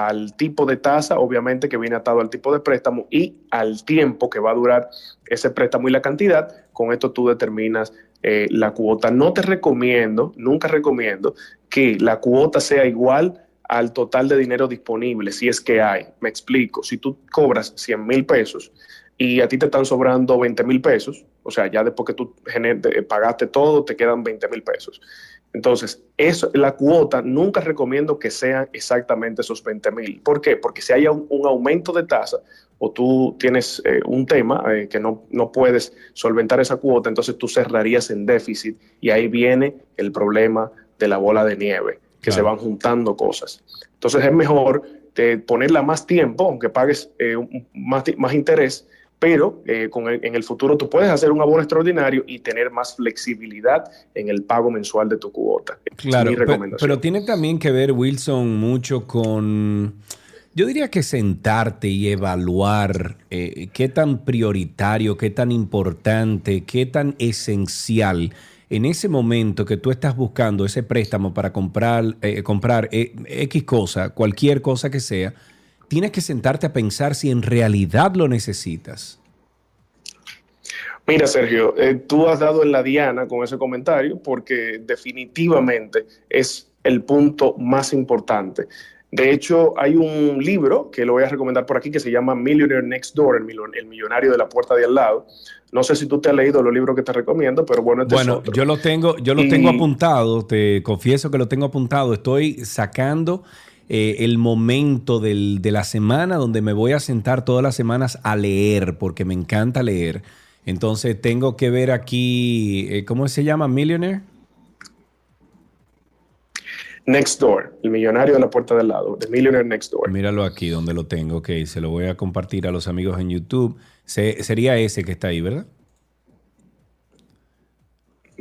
al tipo de tasa, obviamente que viene atado al tipo de préstamo y al tiempo que va a durar ese préstamo y la cantidad. Con esto tú determinas eh, la cuota. No te recomiendo, nunca recomiendo que la cuota sea igual al total de dinero disponible, si es que hay. Me explico, si tú cobras 100 mil pesos y a ti te están sobrando 20 mil pesos, o sea, ya después que tú de- pagaste todo, te quedan 20 mil pesos. Entonces, eso, la cuota nunca recomiendo que sean exactamente esos 20 mil. ¿Por qué? Porque si hay un, un aumento de tasa o tú tienes eh, un tema eh, que no, no puedes solventar esa cuota, entonces tú cerrarías en déficit y ahí viene el problema de la bola de nieve, que se van juntando cosas. Entonces es mejor eh, ponerla más tiempo, aunque pagues eh, más, más interés, pero eh, con el- en el futuro tú puedes hacer un abono extraordinario y tener más flexibilidad en el pago mensual de tu cuota. Claro, es mi recomendación. pero tiene también que ver, Wilson, mucho con, yo diría que sentarte y evaluar eh, qué tan prioritario, qué tan importante, qué tan esencial en ese momento que tú estás buscando ese préstamo para comprar, eh, comprar eh, X cosa, cualquier cosa que sea, tienes que sentarte a pensar si en realidad lo necesitas. Mira, Sergio, eh, tú has dado en la diana con ese comentario porque definitivamente es el punto más importante. De hecho, hay un libro que lo voy a recomendar por aquí que se llama Millionaire Next Door, el, millonario de la puerta de al lado. No sé si tú te has leído los libros que te recomiendo, pero bueno, este es Bueno, otro. yo lo tengo, yo lo Y- tengo apuntado, te confieso que lo tengo apuntado. Estoy sacando eh, el momento del- de la semana donde me voy a sentar todas las semanas a leer, porque me encanta leer. Entonces tengo que ver aquí, eh, ¿cómo se llama? Millionaire. Next Door, el millonario de la puerta del lado, The Millionaire Next Door. Míralo aquí donde lo tengo, ok, se lo voy a compartir a los amigos en YouTube. Se- sería ese que está ahí, ¿verdad?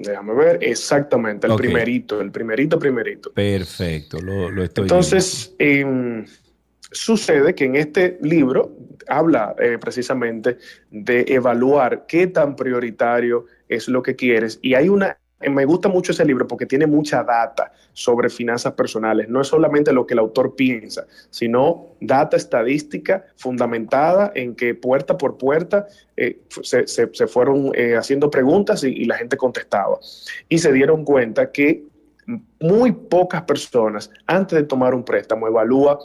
Déjame ver, exactamente, el primerito, el primerito, primerito. Perfecto, lo, lo estoy Entonces, em, sucede que en este libro habla eh, precisamente de evaluar qué tan prioritario es lo que quieres. Y hay una, me gusta mucho ese libro porque tiene mucha data sobre finanzas personales. No es solamente lo que el autor piensa, sino data estadística fundamentada en que puerta por puerta eh, se, se- se fueron eh, haciendo preguntas y, y la gente contestaba. Y se dieron cuenta que muy pocas personas antes de tomar un préstamo evalúa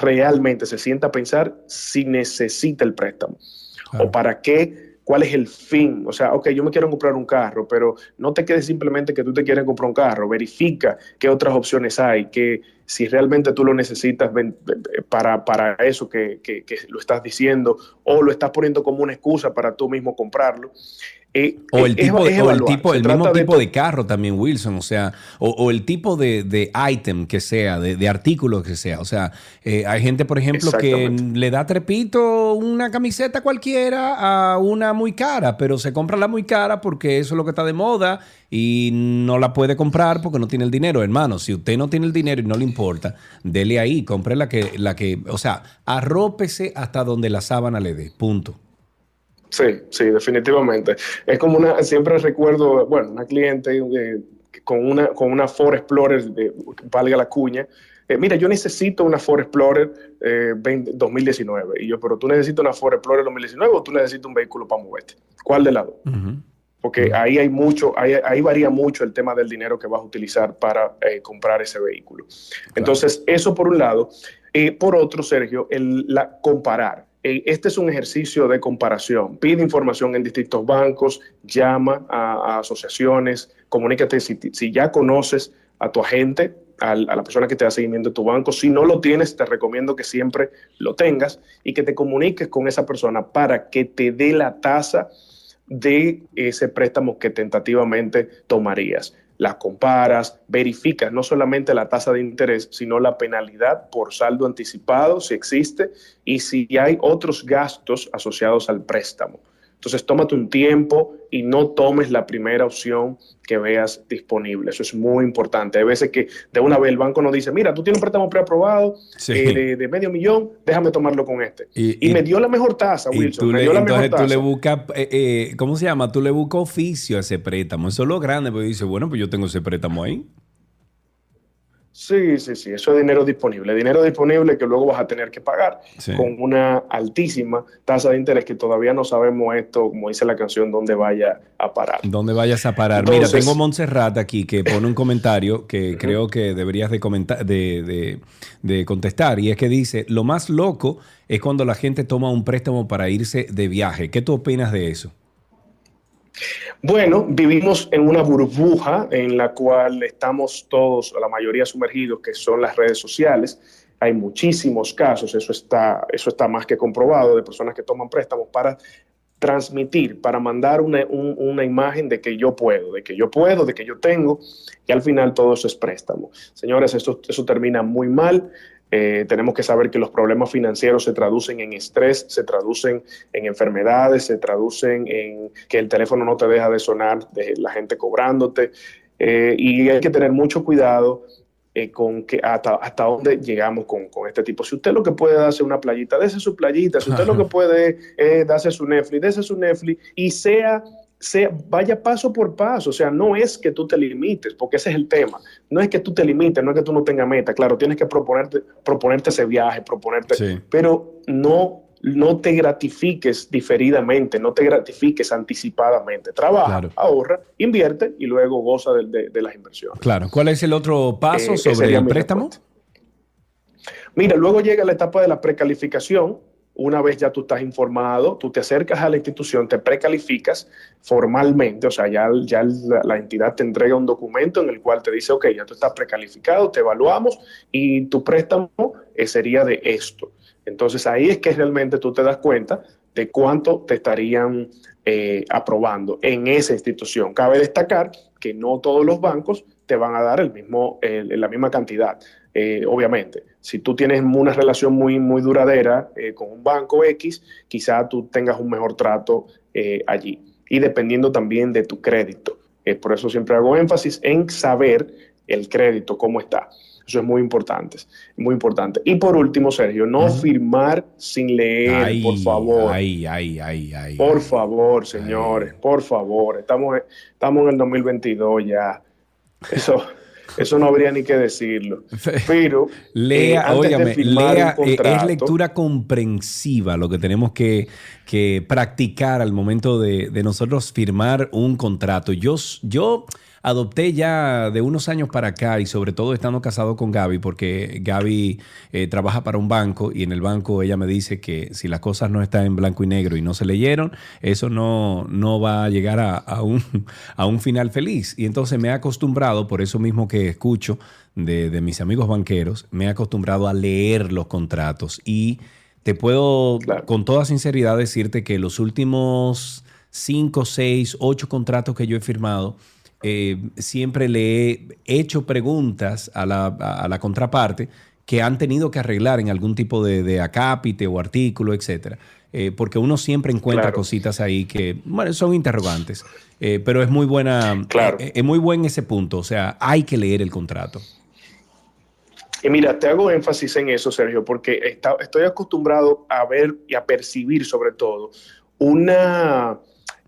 realmente, se sienta a pensar si necesita el préstamo o para qué, cuál es el fin. O sea, ok, yo me quiero comprar un carro, pero no te quedes simplemente que tú te quieres comprar un carro, verifica qué otras opciones hay, que si realmente tú lo necesitas ven- para, para eso que, que- que lo estás diciendo o lo estás poniendo como una excusa para tú mismo comprarlo. Eh, O el tipo, es o el, tipo, mismo de tipo de carro también, Wilson, o sea, o, o el tipo de, de item que sea, de, de artículo que sea. O sea, eh, hay gente, por ejemplo, que le da trepito una camiseta cualquiera a una muy cara, pero se compra la muy cara porque eso es lo que está de moda y no la puede comprar porque no tiene el dinero. Hermano, si usted no tiene el dinero y no le importa, dele ahí, compre la que, la que, o sea, arrópese hasta donde la sábana le dé. Punto. Sí, sí, definitivamente. Es como una, siempre recuerdo, bueno, una cliente eh, con una con una Ford Explorer, eh, valga la cuña. eh, mira, yo necesito una Ford Explorer eh, 20 2019. Y yo, pero tú necesitas una Ford Explorer 2019 o tú necesitas un vehículo para moverte. ¿Cuál de las dos? Porque ahí hay mucho, ahí, ahí varía mucho el tema del dinero que vas a utilizar para eh, comprar ese vehículo. Entonces, eso por un lado. Eh, por otro, Sergio, el, la comparar. Eh, este es un ejercicio de comparación. Pide información en distintos bancos, llama a, a asociaciones, comunícate si, ya conoces a tu agente, al- a la persona que te da seguimiento de tu banco. Si no lo tienes, te recomiendo que siempre lo tengas y que te comuniques con esa persona para que te dé la tasa de ese préstamo que tentativamente tomarías. La comparas, verificas no solamente la tasa de interés, sino la penalidad por saldo anticipado, si existe, y si hay otros gastos asociados al préstamo. Entonces, tómate un tiempo y no tomes la primera opción que veas disponible. Eso es muy importante. Hay veces que de una vez el banco nos dice, mira, tú tienes un préstamo preaprobado Sí. eh, de, de medio millón, déjame tomarlo con este. Y- Y, y- me dio la mejor tasa, Wilson. me dio la entonces mejor tú le buscas, eh, eh, ¿cómo se llama? Tú le buscas oficio a ese préstamo. Eso es lo grande, porque dice, bueno, pues yo tengo ese préstamo ahí. Sí, sí, sí, eso es dinero disponible, dinero disponible que luego vas a tener que pagar Sí. con una altísima tasa de interés que todavía no sabemos esto, como dice la canción, dónde vaya a parar. ¿Dónde vayas a parar? Entonces- Mira, tengo Montserrat aquí que pone un comentario que creo que deberías de, comentar, de, de- de contestar y es que dice, lo más loco es cuando la gente toma un préstamo para irse de viaje. ¿Qué tú opinas de eso? Bueno, vivimos en una burbuja en la cual estamos todos, la mayoría sumergidos, que son las redes sociales. Hay muchísimos casos, eso está, eso está más que comprobado, de personas que toman préstamos para transmitir, para mandar una, un- una imagen de que yo puedo, de que yo puedo, de que yo tengo, y al final todo eso es préstamo. Señores, eso termina muy mal. Eh, tenemos que saber que los problemas financieros se traducen en estrés, se traducen en enfermedades, se traducen en que el teléfono no te deja de sonar, de la gente cobrándote. Eh, y hay que tener mucho cuidado eh, con que hasta, hasta dónde llegamos con, con este tipo. Si usted lo que puede darse una playita, dése su playita. Si usted lo (laughs) que puede es darse su Netflix, dése su Netflix y sea, sea, vaya paso por paso. O sea, no es que tú te limites, porque ese es el tema. No es que tú te limites, no es que tú no tengas meta. Claro, tienes que proponerte, proponerte ese viaje, proponerte, Sí. pero no, no te gratifiques diferidamente, no te gratifiques anticipadamente. Trabaja, Claro. ahorra, invierte y luego goza de, de- de las inversiones. Claro. ¿Cuál es el otro paso Eh, sobre el préstamo? Mira, luego llega la etapa de la precalificación. Una vez ya tú estás informado, tú te acercas a la institución, te precalificas formalmente, o sea, ya, ya la, entidad te entrega un documento en el cual te dice, ok, ya tú estás precalificado, te evaluamos y tu préstamo eh, sería de esto. Entonces ahí es que realmente tú te das cuenta de cuánto te estarían eh, aprobando en esa institución. Cabe destacar que no todos los bancos te van a dar el mismo, la misma cantidad. Eh, obviamente, si tú tienes una relación muy, muy duradera eh, con un banco X, quizá tú tengas un mejor trato eh, allí. Y dependiendo también de tu crédito. Eh, por eso siempre hago énfasis en saber el crédito, cómo está. Eso es muy importante, muy importante. Y por último, Sergio, no firmar sin leer, por favor. Ay, ay, ay, ay. Por favor, señores, por favor. Estamos, estamos en el 2022 ya. Eso, (laughs) eso no habría ni que decirlo. Pero lea, eh, óigame, lea, eh, es lectura comprensiva lo que tenemos que, que practicar al momento de, de, nosotros firmar un contrato. Yo, yo adopté ya de unos años para acá y sobre todo estando casado con Gaby, porque Gaby eh, trabaja para un banco y en el banco ella me dice que si las cosas no están en blanco y negro y no se leyeron, eso no, no va a llegar a, a, un, (laughs) a un final feliz. Y entonces me he acostumbrado, por eso mismo que escucho de, de mis amigos banqueros, me he acostumbrado a leer los contratos y te puedo con toda sinceridad decirte que los últimos cinco, seis, ocho contratos que yo he firmado, eh, siempre le he hecho preguntas a la, a la, contraparte que han tenido que arreglar en algún tipo de, de acápite o artículo, etcétera. Eh, porque uno siempre encuentra claro. cositas ahí que, bueno, son interrogantes, eh, pero es muy buena, claro. es muy buen ese punto, o sea, hay que leer el contrato. Y mira, te hago énfasis en eso, Sergio, porque está, estoy acostumbrado a ver y a percibir sobre todo una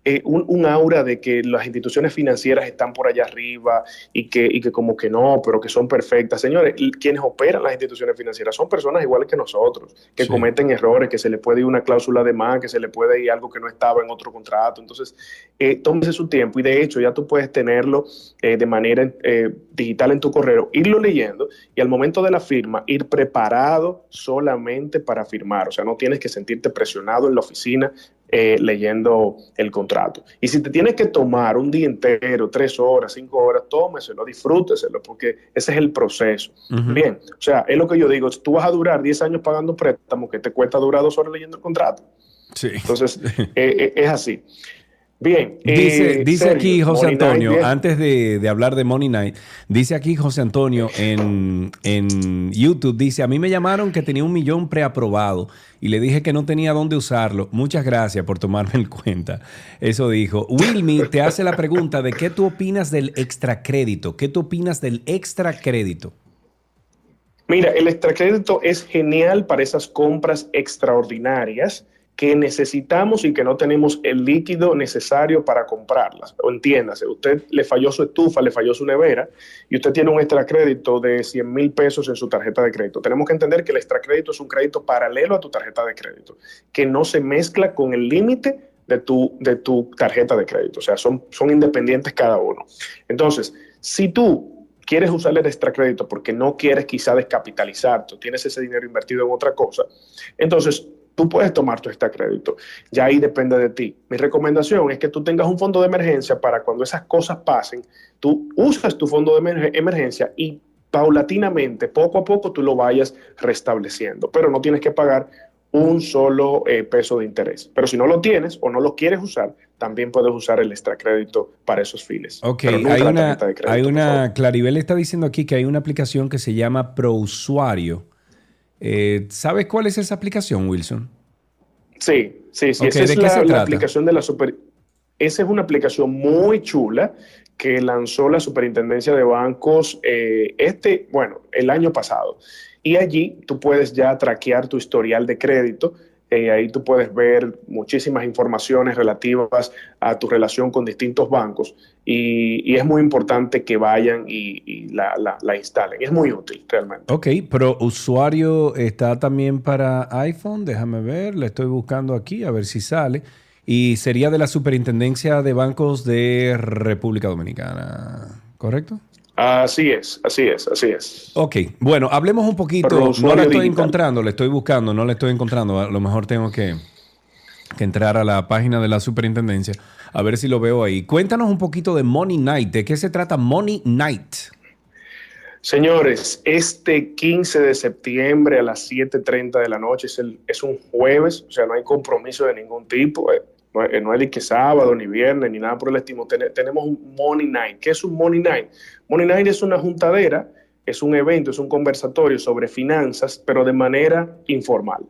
eh, un, un, aura de que las instituciones financieras están por allá arriba y que, y que como que no, pero que son perfectas. Señores, quienes operan las instituciones financieras son personas iguales que nosotros, que sí. cometen errores, que se le puede ir una cláusula de más, que se le puede ir algo que no estaba en otro contrato. Entonces, eh, tómese su tiempo y de hecho ya tú puedes tenerlo eh, de manera eh, digital en tu correo, irlo leyendo y al momento de la firma ir preparado solamente para firmar. O sea, no tienes que sentirte presionado en la oficina eh, leyendo el contrato. Y si te tienes que tomar un día entero, tres horas, cinco horas, tómeselo, disfrúteselo, porque ese es el proceso. Uh -huh. Bien, o sea, es lo que yo digo, tú vas a durar 10 años pagando préstamo que te cuesta durar dos horas leyendo el contrato. Sí. Entonces, (laughs) eh, es así. Bien. Dice, eh, dice aquí José Antonio, Night, antes de, de, hablar de Money Night, dice aquí José Antonio en, en, YouTube, dice, a mí me llamaron que tenía un millón preaprobado y le dije que no tenía dónde usarlo. Muchas gracias por tomarme en cuenta. Eso dijo. Wilmy te hace la pregunta de qué tú opinas del extracrédito. ¿Qué tú opinas del extracrédito? Mira, el extracrédito es genial para esas compras extraordinarias que necesitamos y que no tenemos el líquido necesario para comprarlas. Entiéndase, usted le falló su estufa, le falló su nevera y usted tiene un extra crédito de 100 mil pesos en su tarjeta de crédito. Tenemos que entender que el extra crédito es un crédito paralelo a tu tarjeta de crédito, que no se mezcla con el límite de tu, de tu tarjeta de crédito. O sea, son, son independientes cada uno. Entonces, si tú quieres usar el extra crédito porque no quieres quizá descapitalizar, tú tienes ese dinero invertido en otra cosa, entonces tú puedes tomar tu extra crédito. Ya ahí depende de ti. Mi recomendación es que tú tengas un fondo de emergencia para cuando esas cosas pasen, tú usas tu fondo de emergencia y paulatinamente, poco a poco, tú lo vayas restableciendo. Pero no tienes que pagar un solo eh, peso de interés. Pero si no lo tienes o no lo quieres usar, también puedes usar el extra crédito para esos fines. Ok, hay una, crédito, hay una Claribel está diciendo aquí que hay una aplicación que se llama ProUsuario. Eh, ¿Sabes cuál es esa aplicación, Wilson? Sí, sí, sí. Okay, esa es la, la, aplicación de la super. Esa es una aplicación muy chula que lanzó la Superintendencia de Bancos eh, este, bueno, el año pasado. Y allí tú puedes ya traquear tu historial de crédito. Eh, ahí tú puedes ver muchísimas informaciones relativas a tu relación con distintos bancos y, es muy importante que vayan y, la, instalen. Es muy útil realmente. Ok, pero usuario está también para iPhone. Déjame ver, le estoy buscando aquí a ver si sale. Y sería de la Superintendencia de Bancos de República Dominicana, ¿correcto? Así es, así es, así es. Ok, bueno, hablemos un poquito. No la estoy digital. encontrando, le estoy buscando, no la estoy encontrando. A lo mejor tengo que, que, entrar a la página de la superintendencia a ver si lo veo ahí. Cuéntanos un poquito de Money Night. ¿De qué se trata Money Night? Señores, este 15 de septiembre a las 7.30 de la noche es, el, es un jueves, o sea, no hay compromiso de ningún tipo. Eh no, es que sábado, ni viernes, ni nada por el estilo. Ten, tenemos un Money Night. ¿Qué es un Money Night? Money Night es una juntadera, es un evento, es un conversatorio sobre finanzas, pero de manera informal.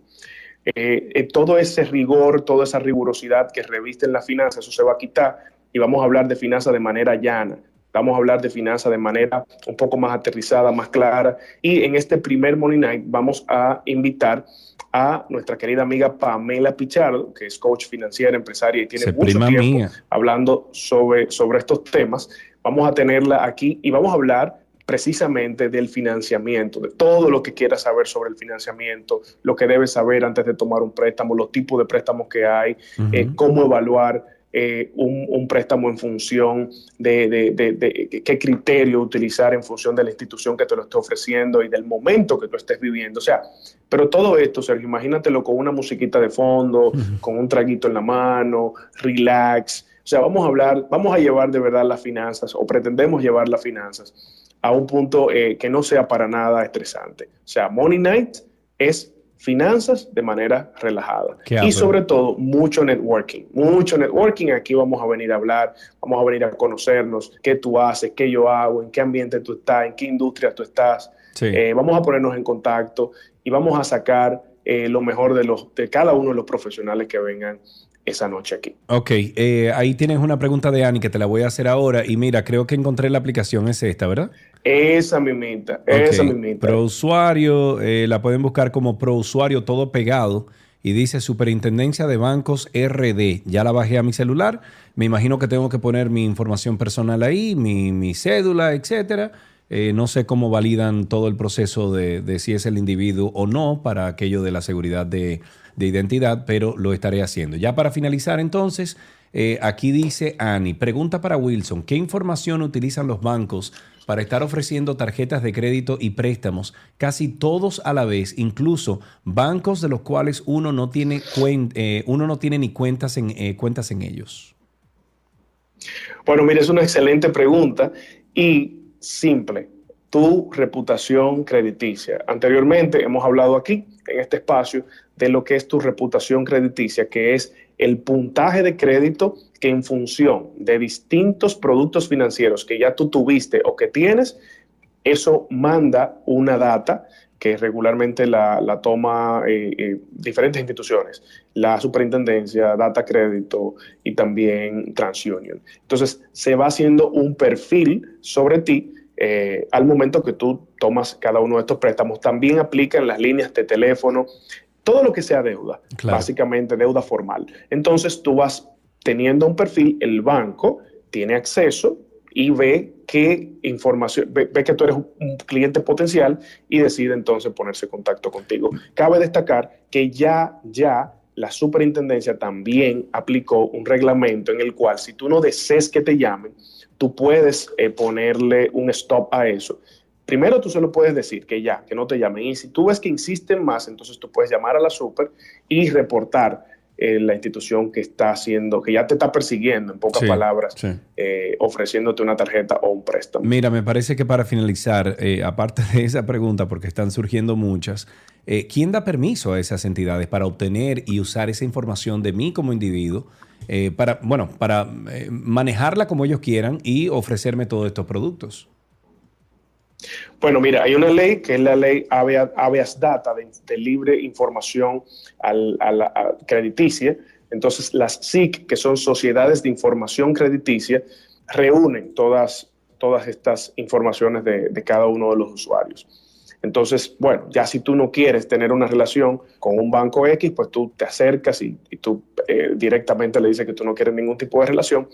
Eh, eh, todo ese rigor, toda esa rigurosidad que revisten las finanzas, eso se va a quitar. y vamos a hablar de finanzas de manera llana. Vamos a hablar de finanzas de manera un poco más aterrizada, más clara. Y en este primer Money Night vamos a invitar a nuestra querida amiga Pamela Pichardo, que es coach financiera, empresaria y tiene Se mucho tiempo mía. hablando sobre, sobre estos temas. Vamos a tenerla aquí y vamos a hablar precisamente del financiamiento, de todo lo que quieras saber sobre el financiamiento, lo que debes saber antes de tomar un préstamo, los tipos de préstamos que hay, eh, cómo evaluar eh, un, un préstamo en función de, de- de- de qué criterio utilizar en función de la institución que te lo esté ofreciendo y del momento que tú estés viviendo. O sea, pero todo esto, Sergio, imagínatelo con una musiquita de fondo, con un traguito en la mano, relax. O sea, vamos a hablar, vamos a llevar de verdad las finanzas o pretendemos llevar las finanzas a un punto eh, que no sea para nada estresante. O sea, Money Night es finanzas de manera relajada. Y sobre todo, mucho networking. Mucho networking. Aquí vamos a venir a hablar, vamos a venir a conocernos, qué tú haces, qué yo hago, en qué ambiente tú estás, en qué industria tú estás. Sí. Eh, vamos a ponernos en contacto y vamos a sacar eh, lo mejor de, los, de cada uno de los profesionales que vengan esa noche aquí. Ok, eh, ahí tienes una pregunta de Ani que te la voy a hacer ahora. Y mira, creo que encontré la aplicación, es esta, ¿verdad? Esa mimita, esa Ok, mimita. Pro usuario, eh, la pueden buscar como pro usuario todo pegado y dice Superintendencia de Bancos RD. Ya la bajé a mi celular. Me imagino que tengo que poner mi información personal ahí, mi, mi cédula, etcétera. Eh, no sé cómo validan todo el proceso de, de si es el individuo o no para aquello de la seguridad de, de identidad, pero lo estaré haciendo. Ya para finalizar entonces, eh, aquí dice Ani, pregunta para Wilson, ¿qué información utilizan los bancos para estar ofreciendo tarjetas de crédito y préstamos casi todos a la vez, incluso bancos de los cuales uno no tiene, eh, uno no tiene ni cuentas en, eh, cuentas en ellos? Bueno, mira, es una excelente pregunta y simple. Tu reputación crediticia. Anteriormente hemos hablado aquí, en este espacio, de lo que es tu reputación crediticia, que es el puntaje de crédito que en función de distintos productos financieros que ya tú tuviste o que tienes, eso manda una data que regularmente la, la toma eh, eh, diferentes instituciones, la superintendencia, Data Crédito y también TransUnion. Entonces, se va haciendo un perfil sobre ti eh, al momento que tú tomas cada uno de estos préstamos. También aplican las líneas de teléfono, todo lo que sea deuda, Claro. básicamente deuda formal. Entonces, tú vas teniendo un perfil, el banco tiene acceso y ve qué información, ve, ve que tú eres un, cliente potencial y decide entonces ponerse en contacto contigo. Cabe destacar que ya, ya la superintendencia también aplicó un reglamento en el cual si tú no deseas que te llamen, tú puedes eh, ponerle un stop a eso. Primero tú se lo puedes decir que ya, que no te llamen. Y si tú ves que insisten más, entonces tú puedes llamar a la super y reportar eh, la institución que está haciendo, que ya te está persiguiendo, en pocas Sí, palabras, sí. eh, ofreciéndote una tarjeta o un préstamo. Mira, me parece que para finalizar, eh, aparte de esa pregunta, porque están surgiendo muchas, eh, ¿quién da permiso a esas entidades para obtener y usar esa información de mí como individuo para, bueno, para manejarla como ellos quieran y ofrecerme todos estos productos? Bueno, mira, hay una ley que es la ley habeas data de, de libre información al- a la a crediticia. Entonces, las SIC, que son sociedades de información crediticia, reúnen todas, todas estas informaciones de, de cada uno de los usuarios. Entonces, bueno, ya si tú no quieres tener una relación con un banco X, pues tú te acercas y, y tú eh, directamente le dices que tú no quieres ningún tipo de relación,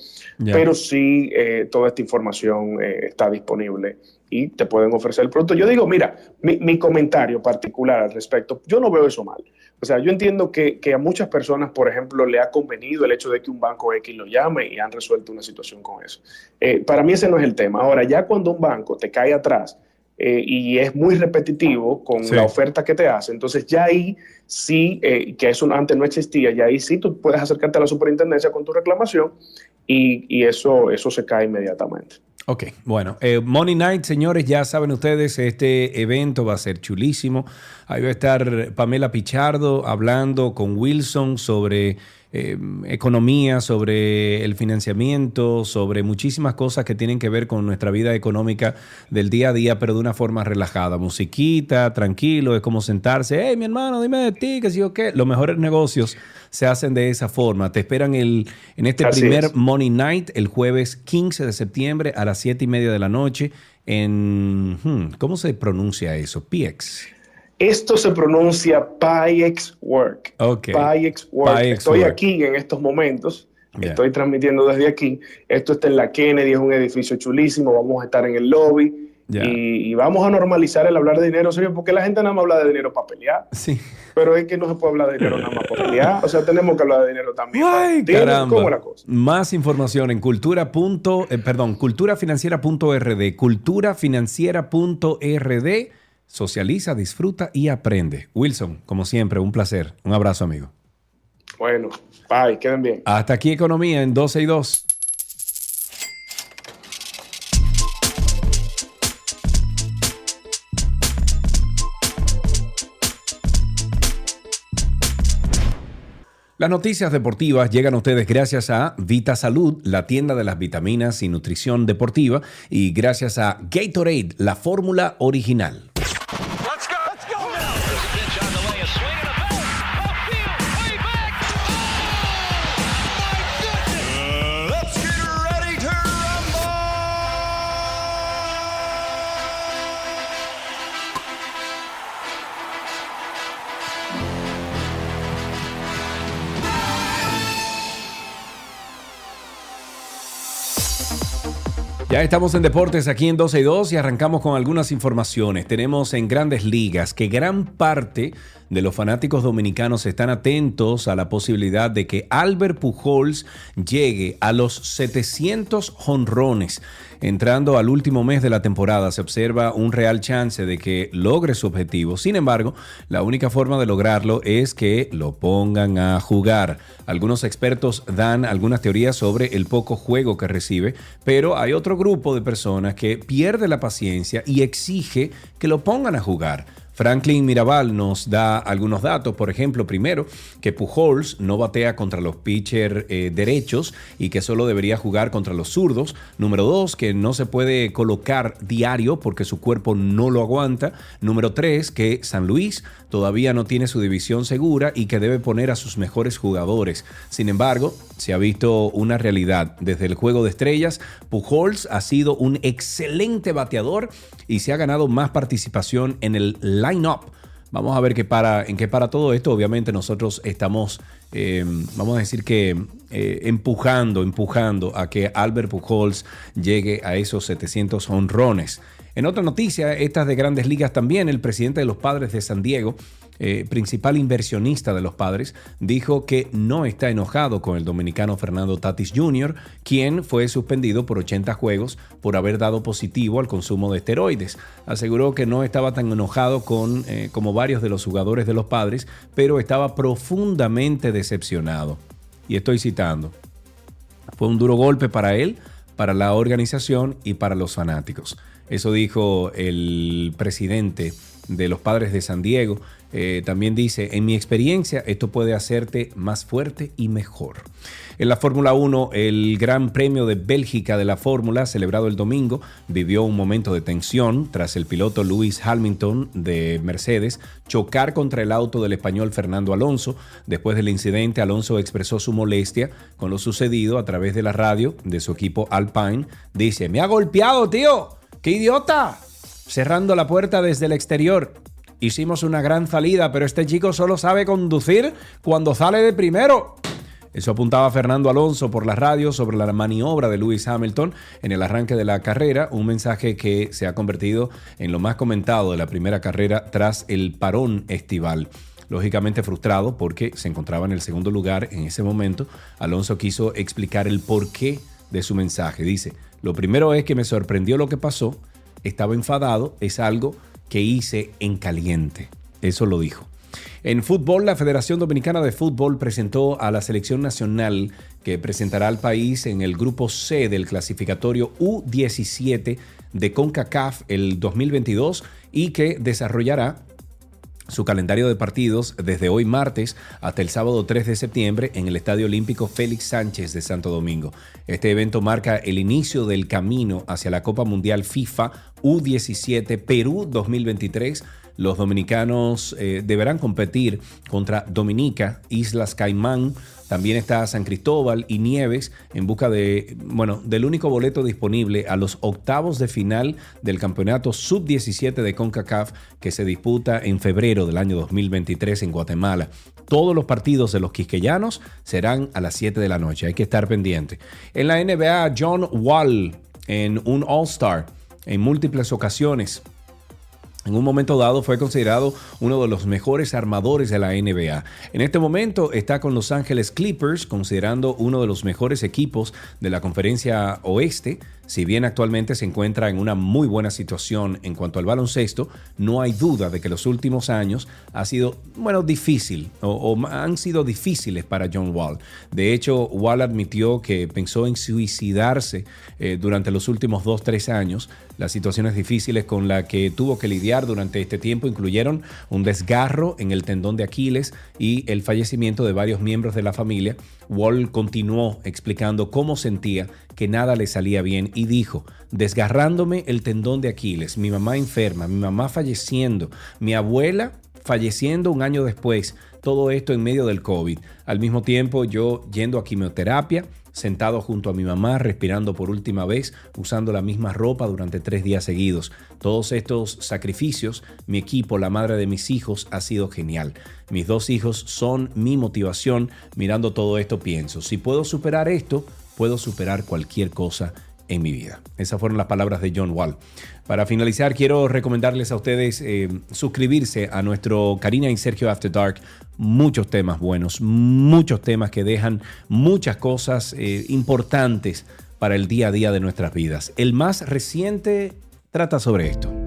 pero sí eh, toda esta información eh, está disponible y te pueden ofrecer el producto. Yo digo, mira, mi, mi comentario particular al respecto, yo no veo eso mal. O sea, yo entiendo que, que a muchas personas, por ejemplo, le ha convenido el hecho de que un banco X lo llame y han resuelto una situación con eso. Eh, para mí ese no es el tema. Ahora, ya cuando un banco te cae atrás eh, y es muy repetitivo con Sí. la oferta que te hace, entonces ya ahí sí, eh, que eso antes no existía, ya ahí sí tú puedes acercarte a la superintendencia con tu reclamación y, y eso, eso se cae inmediatamente. Ok, bueno, eh, Night, señores, ya saben ustedes, este evento va a ser chulísimo. Ahí va a estar Pamela Pichardo hablando con Wilson sobre eh, economía, sobre el financiamiento, sobre muchísimas cosas que tienen que ver con nuestra vida económica del día a día, pero de una forma relajada. Musiquita, tranquilo, es como sentarse, hey, mi hermano, dime de ti, que sí o qué. Los mejores negocios se hacen de esa forma. Te esperan el, en este Así primer es. Money Night, el jueves 15 de septiembre a las 7 y media de la noche en... hmm, ¿Cómo se pronuncia eso? PX. Esto se pronuncia PyX Work. Ok. PyX Work. PyX Estoy Work. aquí en estos momentos. Estoy transmitiendo desde aquí. Esto está en la Kennedy, es un edificio chulísimo. Vamos a estar en el lobby. Y, y vamos a normalizar el hablar de dinero, serio, porque la gente nada más habla de dinero para pelear. Sí. Pero es que no se puede hablar de dinero nada más para pelear. O sea, tenemos que hablar de dinero también. Ay, ¿Entiendes caramba. ¿Cómo es la cosa? Más información en cultura. punto- eh, perdón, culturafinanciera.rd. Culturafinanciera.rd. Socializa, disfruta y aprende. Wilson, como siempre, un placer. Un abrazo, amigo. Bueno, bye, queden bien. Hasta aquí Economía en 12 y 2. Las noticias deportivas llegan a ustedes gracias a Vita Salud, la tienda de las vitaminas y nutrición deportiva, y gracias a Gatorade, la fórmula original. Ya estamos en deportes aquí en 12 y 2 y arrancamos con algunas informaciones. Tenemos en grandes ligas que gran parte de los fanáticos dominicanos están atentos a la posibilidad de que Albert Pujols llegue a los 700 jonrones. Entrando al último mes de la temporada se observa un real chance de que logre su objetivo. Sin embargo, la única forma de lograrlo es que lo pongan a jugar. Algunos expertos dan algunas teorías sobre el poco juego que recibe, pero hay otro grupo de personas que pierde la paciencia y exige que lo pongan a jugar. Franklin Mirabal nos da algunos datos, por ejemplo, primero, que Pujols no batea contra los pitchers eh, derechos y que solo debería jugar contra los zurdos. Número dos, que no se puede colocar diario porque su cuerpo no lo aguanta. Número tres, que San Luis todavía no tiene su división segura y que debe poner a sus mejores jugadores. Sin embargo, se ha visto una realidad. Desde el juego de estrellas, Pujols ha sido un excelente bateador y se ha ganado más participación en el line-up. Vamos a ver qué para, en qué para todo esto. Obviamente nosotros estamos, eh, vamos a decir que eh, empujando, empujando a que Albert Pujols llegue a esos 700 honrones. En otra noticia, estas de grandes ligas también, el presidente de los padres de San Diego, eh, principal inversionista de los padres, dijo que no está enojado con el dominicano Fernando Tatis Jr., quien fue suspendido por 80 juegos por haber dado positivo al consumo de esteroides. Aseguró que no estaba tan enojado con, eh, como varios de los jugadores de los padres, pero estaba profundamente decepcionado. Y estoy citando. Fue un duro golpe para él, para la organización y para los fanáticos. Eso dijo el presidente de los padres de San Diego. Eh, también dice, en mi experiencia, esto puede hacerte más fuerte y mejor. En la Fórmula 1, el Gran Premio de Bélgica de la Fórmula, celebrado el domingo, vivió un momento de tensión tras el piloto Lewis Hamilton de Mercedes chocar contra el auto del español Fernando Alonso. Después del incidente, Alonso expresó su molestia con lo sucedido a través de la radio de su equipo Alpine. Dice, me ha golpeado, tío. ¡Qué idiota! Cerrando la puerta desde el exterior. Hicimos una gran salida, pero este chico solo sabe conducir cuando sale de primero. Eso apuntaba Fernando Alonso por la radio sobre la maniobra de Lewis Hamilton en el arranque de la carrera, un mensaje que se ha convertido en lo más comentado de la primera carrera tras el parón estival. Lógicamente frustrado porque se encontraba en el segundo lugar en ese momento, Alonso quiso explicar el porqué de su mensaje. Dice, lo primero es que me sorprendió lo que pasó, estaba enfadado, es algo que hice en caliente. Eso lo dijo. En fútbol, la Federación Dominicana de Fútbol presentó a la selección nacional que presentará al país en el grupo C del clasificatorio U17 de CONCACAF el 2022 y que desarrollará su calendario de partidos desde hoy martes hasta el sábado 3 de septiembre en el Estadio Olímpico Félix Sánchez de Santo Domingo. Este evento marca el inicio del camino hacia la Copa Mundial FIFA U17 Perú 2023 los dominicanos eh, deberán competir contra Dominica, Islas Caimán, también está San Cristóbal y Nieves en busca de, bueno, del único boleto disponible a los octavos de final del campeonato sub-17 de CONCACAF que se disputa en febrero del año 2023 en Guatemala. Todos los partidos de los quisqueyanos serán a las 7 de la noche. Hay que estar pendiente. En la NBA, John Wall en un All-Star en múltiples ocasiones en un momento dado fue considerado uno de los mejores armadores de la NBA. En este momento está con Los Ángeles Clippers, considerando uno de los mejores equipos de la conferencia oeste. Si bien actualmente se encuentra en una muy buena situación en cuanto al baloncesto, no hay duda de que los últimos años ha sido, bueno, difícil o, han sido difíciles para John Wall. De hecho, Wall admitió que pensó en suicidarse eh, durante los últimos dos, tres años. Las situaciones difíciles con las que tuvo que lidiar durante este tiempo incluyeron un desgarro en el tendón de Aquiles y el fallecimiento de varios miembros de la familia. Wall continuó explicando cómo sentía que nada le salía bien y dijo, desgarrándome el tendón de Aquiles, mi mamá enferma, mi mamá falleciendo, mi abuela falleciendo un año después, todo esto en medio del COVID. Al mismo tiempo yo yendo a quimioterapia, sentado junto a mi mamá, respirando por última vez, usando la misma ropa durante tres días seguidos. Todos estos sacrificios, mi equipo, la madre de mis hijos, ha sido genial. Mis dos hijos son mi motivación. Mirando todo esto pienso, si puedo superar esto, puedo superar cualquier cosa en mi vida. Esas fueron las palabras de John Wall. Para finalizar, quiero recomendarles a ustedes eh, suscribirse a nuestro Karina y Sergio After Dark. Muchos temas buenos, muchos temas que dejan muchas cosas eh, importantes para el día a día de nuestras vidas. El más reciente trata sobre esto.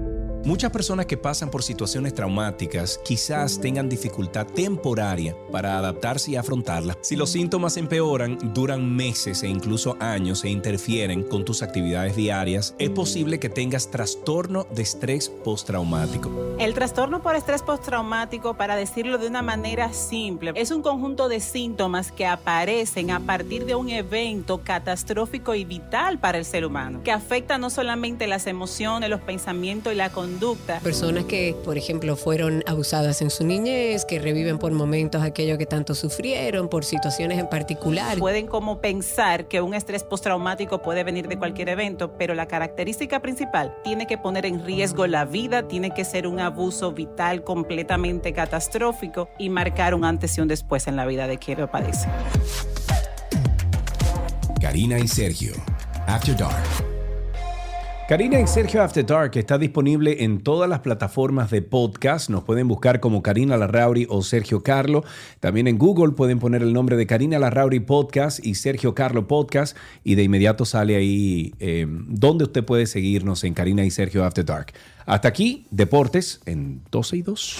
Muchas personas que pasan por situaciones traumáticas quizás tengan dificultad temporaria para adaptarse y afrontarlas. Si los síntomas empeoran, duran meses e incluso años e interfieren con tus actividades diarias, es posible que tengas trastorno de estrés postraumático. El trastorno por estrés postraumático, para decirlo de una manera simple, es un conjunto de síntomas que aparecen a partir de un evento catastrófico y vital para el ser humano, que afecta no solamente las emociones, los pensamientos y la conducta, Personas que, por ejemplo, fueron abusadas en su niñez, que reviven por momentos aquello que tanto sufrieron, por situaciones en particular. Pueden como pensar que un estrés postraumático puede venir de cualquier evento, pero la característica principal tiene que poner en riesgo la vida, tiene que ser un abuso vital completamente catastrófico y marcar un antes y un después en la vida de quien lo padece. Karina y Sergio, After Dark. Karina y Sergio After Dark está disponible en todas las plataformas de podcast. Nos pueden buscar como Karina Larrauri o Sergio Carlo. También en Google pueden poner el nombre de Karina Larrauri Podcast y Sergio Carlo Podcast y de inmediato sale ahí eh, donde usted puede seguirnos en Karina y Sergio After Dark. Hasta aquí, Deportes en 12 y 2.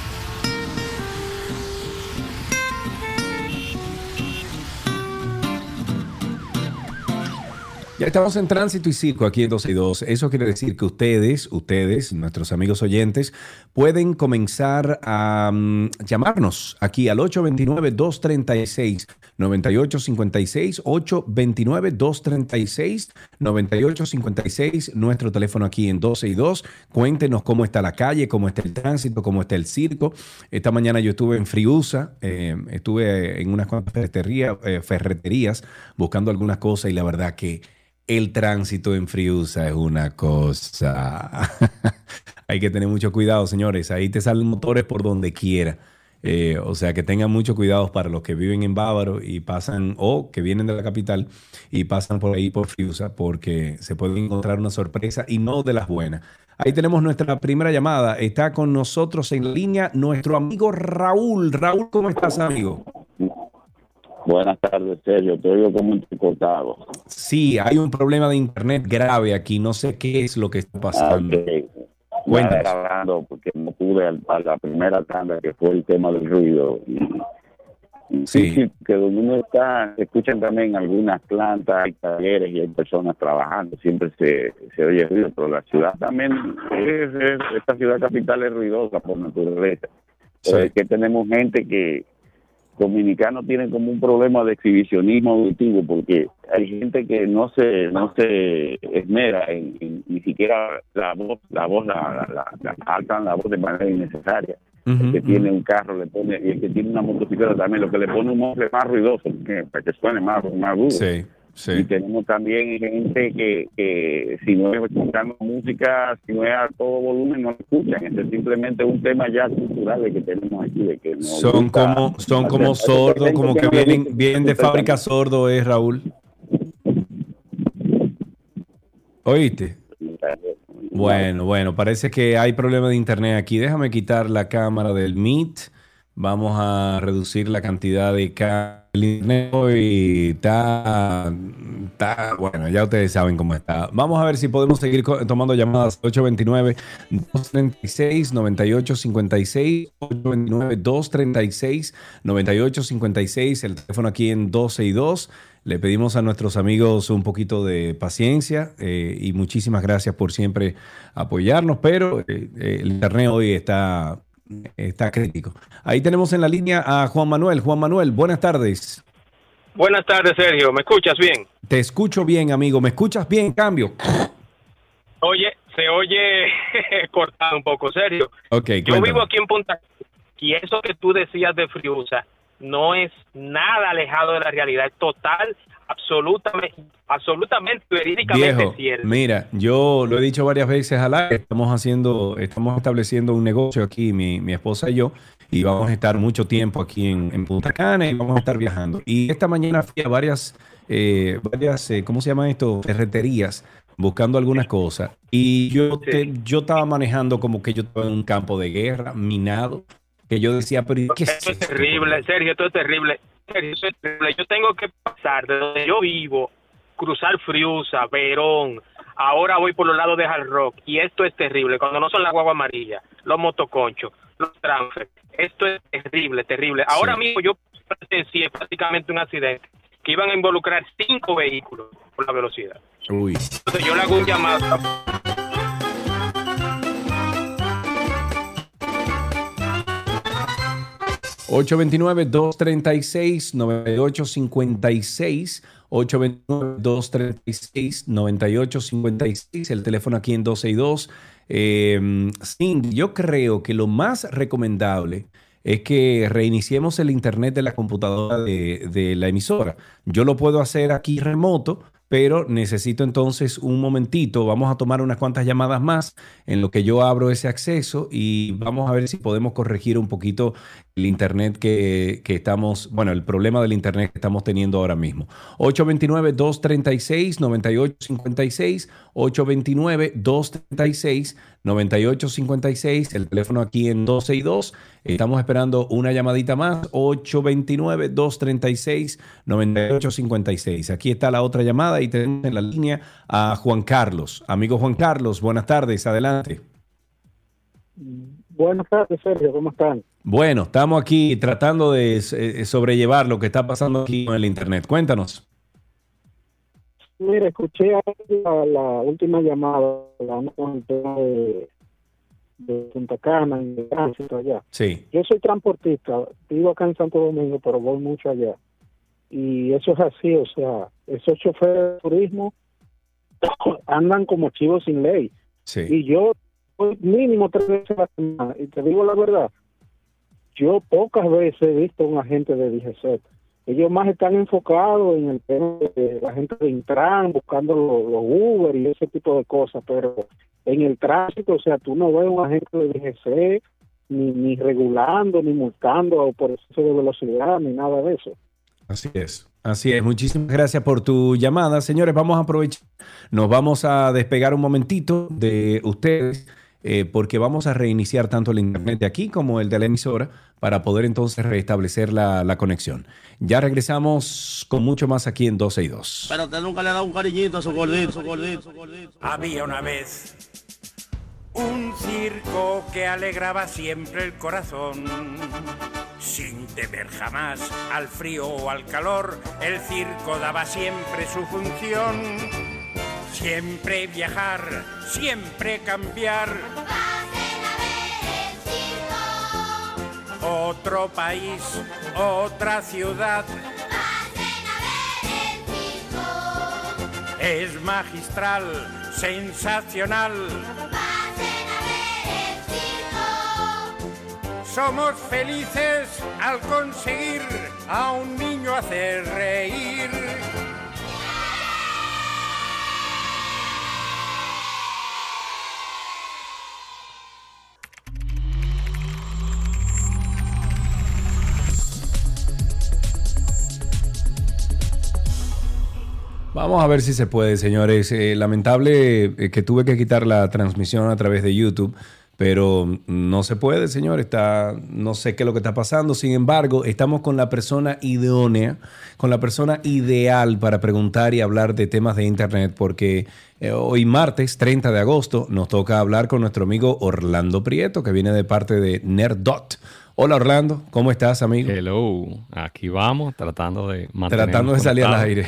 Ya estamos en tránsito y circo aquí en 12 y 2. Eso quiere decir que ustedes, ustedes, nuestros amigos oyentes, pueden comenzar a mm, llamarnos aquí al 829-236-9856, 829-236-9856, nuestro teléfono aquí en 12 y 2. Cuéntenos cómo está la calle, cómo está el tránsito, cómo está el circo. Esta mañana yo estuve en Friusa, eh, estuve en unas cuantas eh, ferreterías buscando algunas cosas y la verdad que el tránsito en Friusa es una cosa. (laughs) Hay que tener mucho cuidado, señores. Ahí te salen motores por donde quiera. Eh, o sea que tengan mucho cuidado para los que viven en Bávaro y pasan, o que vienen de la capital y pasan por ahí por Friusa, porque se puede encontrar una sorpresa y no de las buenas. Ahí tenemos nuestra primera llamada. Está con nosotros en línea nuestro amigo Raúl. Raúl, ¿cómo estás, amigo? Buenas tardes, Sergio. Te oigo como entrecortado. Sí, hay un problema de internet grave aquí. No sé qué es lo que está pasando. Bueno, hablando porque no pude a la primera tanda que fue el tema del ruido. Y, sí. que donde uno está, se escuchan también algunas plantas, hay talleres y hay personas trabajando. Siempre se, se oye ruido, pero la ciudad también, es, esta ciudad capital es ruidosa por naturaleza. Es que tenemos gente que dominicanos tienen como un problema de exhibicionismo auditivo porque hay gente que no se no se esmera en, ni siquiera la voz la voz la, la, alzan la voz de manera innecesaria. El que tiene un carro le pone y el que tiene una motocicleta también lo que le pone un mofle más ruidoso para que suene más más duro. Sí. Y tenemos también gente que, que si no es escuchando música, si no es a todo volumen, no escuchan. Este es simplemente un tema ya cultural que tenemos aquí. De que son como son como sordos, como que vienen, vienen de fábrica sordo, ¿es Raúl? ¿Oíste? Bueno, bueno, parece que hay problema de internet aquí. Déjame quitar la cámara del Meet. Vamos a reducir la cantidad de internet y está, está, bueno, ya ustedes saben cómo está. Vamos a ver si podemos seguir tomando llamadas 829-236-9856, 829-236-9856, el teléfono aquí en 12 y 2. Le pedimos a nuestros amigos un poquito de paciencia eh, y muchísimas gracias por siempre apoyarnos, pero eh, eh, el internet hoy está está crítico. Ahí tenemos en la línea a Juan Manuel. Juan Manuel, buenas tardes. Buenas tardes, Sergio. ¿Me escuchas bien? Te escucho bien, amigo. ¿Me escuchas bien? Cambio. Oye, se oye (laughs) cortado un poco, Sergio. Ok, Yo vivo aquí en Punta y eso que tú decías de Friusa no es nada alejado de la realidad, es total absolutamente, absolutamente verídicamente cierto. Mira, yo lo he dicho varias veces al aire, estamos haciendo, estamos estableciendo un negocio aquí, mi, mi esposa y yo, y vamos a estar mucho tiempo aquí en, Punta Cana y vamos a estar viajando. Y esta mañana fui a varias, eh, varias eh, ¿cómo se llaman esto? Ferreterías buscando algunas cosas. Y yo, yo estaba manejando como que yo estaba en un campo de guerra, minado, que yo decía, pero ¿qué esto es terrible, Sergio, esto es terrible. Yo tengo que pasar de donde yo vivo, cruzar Friusa, Verón, ahora voy por los lados de Hard Rock y esto es terrible. Cuando no son la guagua amarilla, los motoconchos, los transfer, esto es terrible, terrible. Ahora mismo yo presencié prácticamente un accidente que iban a involucrar cinco vehículos por la velocidad. Uy. Entonces yo le hago un llamado 829-236-9856. 829-236-9856. El teléfono aquí en 262. Eh, yo creo que lo más recomendable es que reiniciemos el internet de la computadora de, de la emisora. Yo lo puedo hacer aquí remoto pero necesito entonces un momentito, vamos a tomar unas cuantas llamadas más en lo que yo abro ese acceso y vamos a ver si podemos corregir un poquito el Internet que, estamos, bueno, el problema del Internet que estamos teniendo ahora mismo. 829-236-9856, 829-236-9856, el teléfono aquí en 12 y 2. Estamos esperando una llamadita más, 829-236-9856. Aquí está la otra llamada y tenemos en la línea a Juan Carlos. Amigo Juan Carlos, buenas tardes, adelante. Buenas tardes, Sergio, ¿cómo están? Bueno, estamos aquí tratando de eh, sobrellevar lo que está pasando aquí con el Internet. Cuéntanos. Mira, escuché la, última llamada, hablando con el tema de, de Punta Cana y de tránsito allá. Sí. Yo soy transportista, vivo acá en Santo Domingo, pero voy mucho allá. Y eso es así, o sea, esos choferes de turismo (coughs) andan como chivos sin ley. Sí. Y yo mínimo tres veces a la semana. Y te digo la verdad, yo pocas veces he visto a un agente de DGC. Ellos más están enfocados en el tema de la gente de Intran, buscando los, Uber y ese tipo de cosas, pero en el tránsito, o sea, tú no ves un agente de DGC ni, ni regulando, ni multando por exceso de velocidad, ni nada de eso. Así es. Así es, muchísimas gracias por tu llamada. Señores, vamos a aprovechar, nos vamos a despegar un momentito de ustedes eh, porque vamos a reiniciar tanto el internet de aquí como el de la emisora para poder entonces restablecer la, la conexión. Ya regresamos con mucho más aquí en 12 y 2. Pero usted nunca le ha dado un cariñito a su gordito, su gordito, su gordito. Había una vez un circo que alegraba siempre el corazón. Sin temer jamás al frío o al calor, el circo daba siempre su función. Siempre viajar, siempre cambiar. Otro país, otra ciudad. Es magistral, sensacional. Somos felices al conseguir a un niño hacer reír. Vamos a ver si se puede, señores. Eh, lamentable eh, que tuve que quitar la transmisión a través de YouTube, pero no se puede, señor. Está, no sé qué es lo que está pasando. Sin embargo, estamos con la persona idónea, con la persona ideal para preguntar y hablar de temas de Internet, porque eh, hoy martes 30 de agosto nos toca hablar con nuestro amigo Orlando Prieto, que viene de parte de Nerdot. Hola Orlando, ¿cómo estás, amigo? Hello, aquí vamos tratando de mantener Tratando de salir al aire.